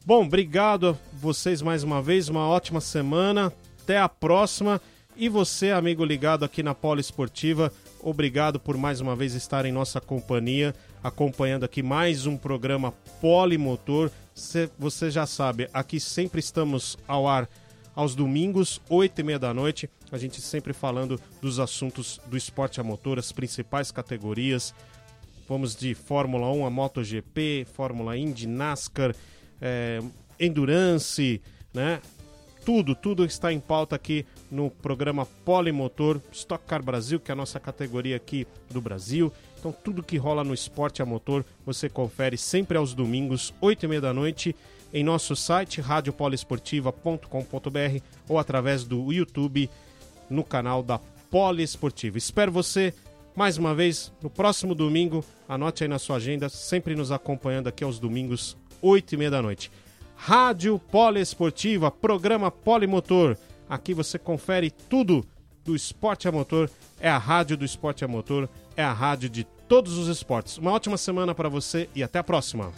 Bom, obrigado a vocês mais uma vez, uma ótima semana, até a próxima. E você, amigo ligado aqui na Poliesportiva, obrigado por mais uma vez estar em nossa companhia, acompanhando aqui mais um programa Polimotor. Você já sabe, aqui sempre estamos ao ar aos domingos, oito e meia da noite. A gente sempre falando dos assuntos do esporte a motor, as principais categorias. Vamos de Fórmula 1 a MotoGP, Fórmula Indy, NASCAR é, endurance, né? Tudo, tudo está em pauta aqui no programa Polimotor Stock Car Brasil, que é a nossa categoria aqui do Brasil. Então, tudo que rola no esporte a motor, você confere sempre aos domingos, 8 e meia da noite, em nosso site radiopoliesportiva.com.br ou através do YouTube no canal da Poliesportiva. Espero você mais uma vez no próximo domingo. Anote aí na sua agenda, sempre nos acompanhando aqui aos domingos, 8 e meia da noite. Rádio Poliesportiva, programa Polimotor. Aqui você confere tudo do esporte a motor. É a rádio do esporte a motor, é a rádio de todos os esportes. Uma ótima semana para você e até a próxima.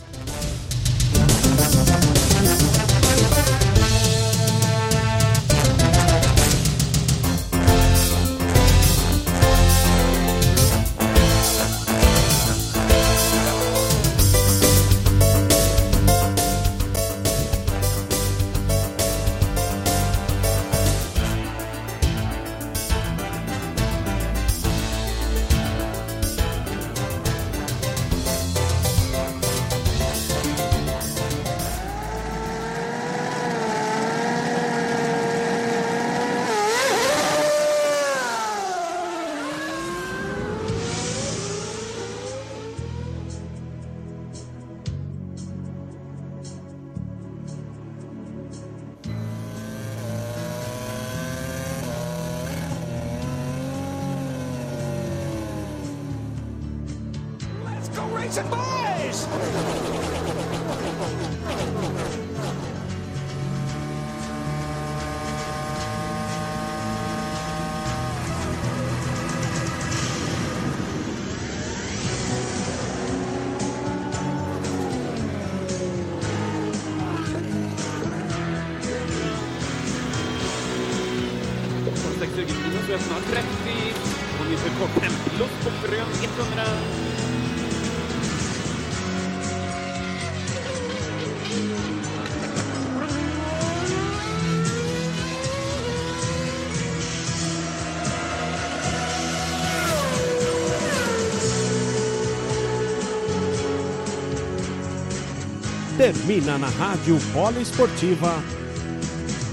Termina na Rádio Poliesportiva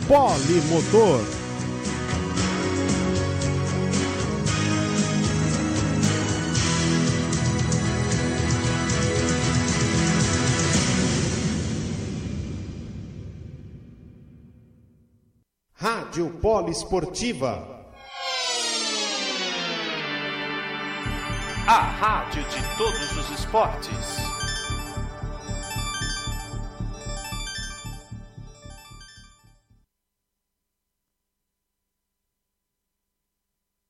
Polimotor. Rádio Poliesportiva. A rádio de todos os esportes.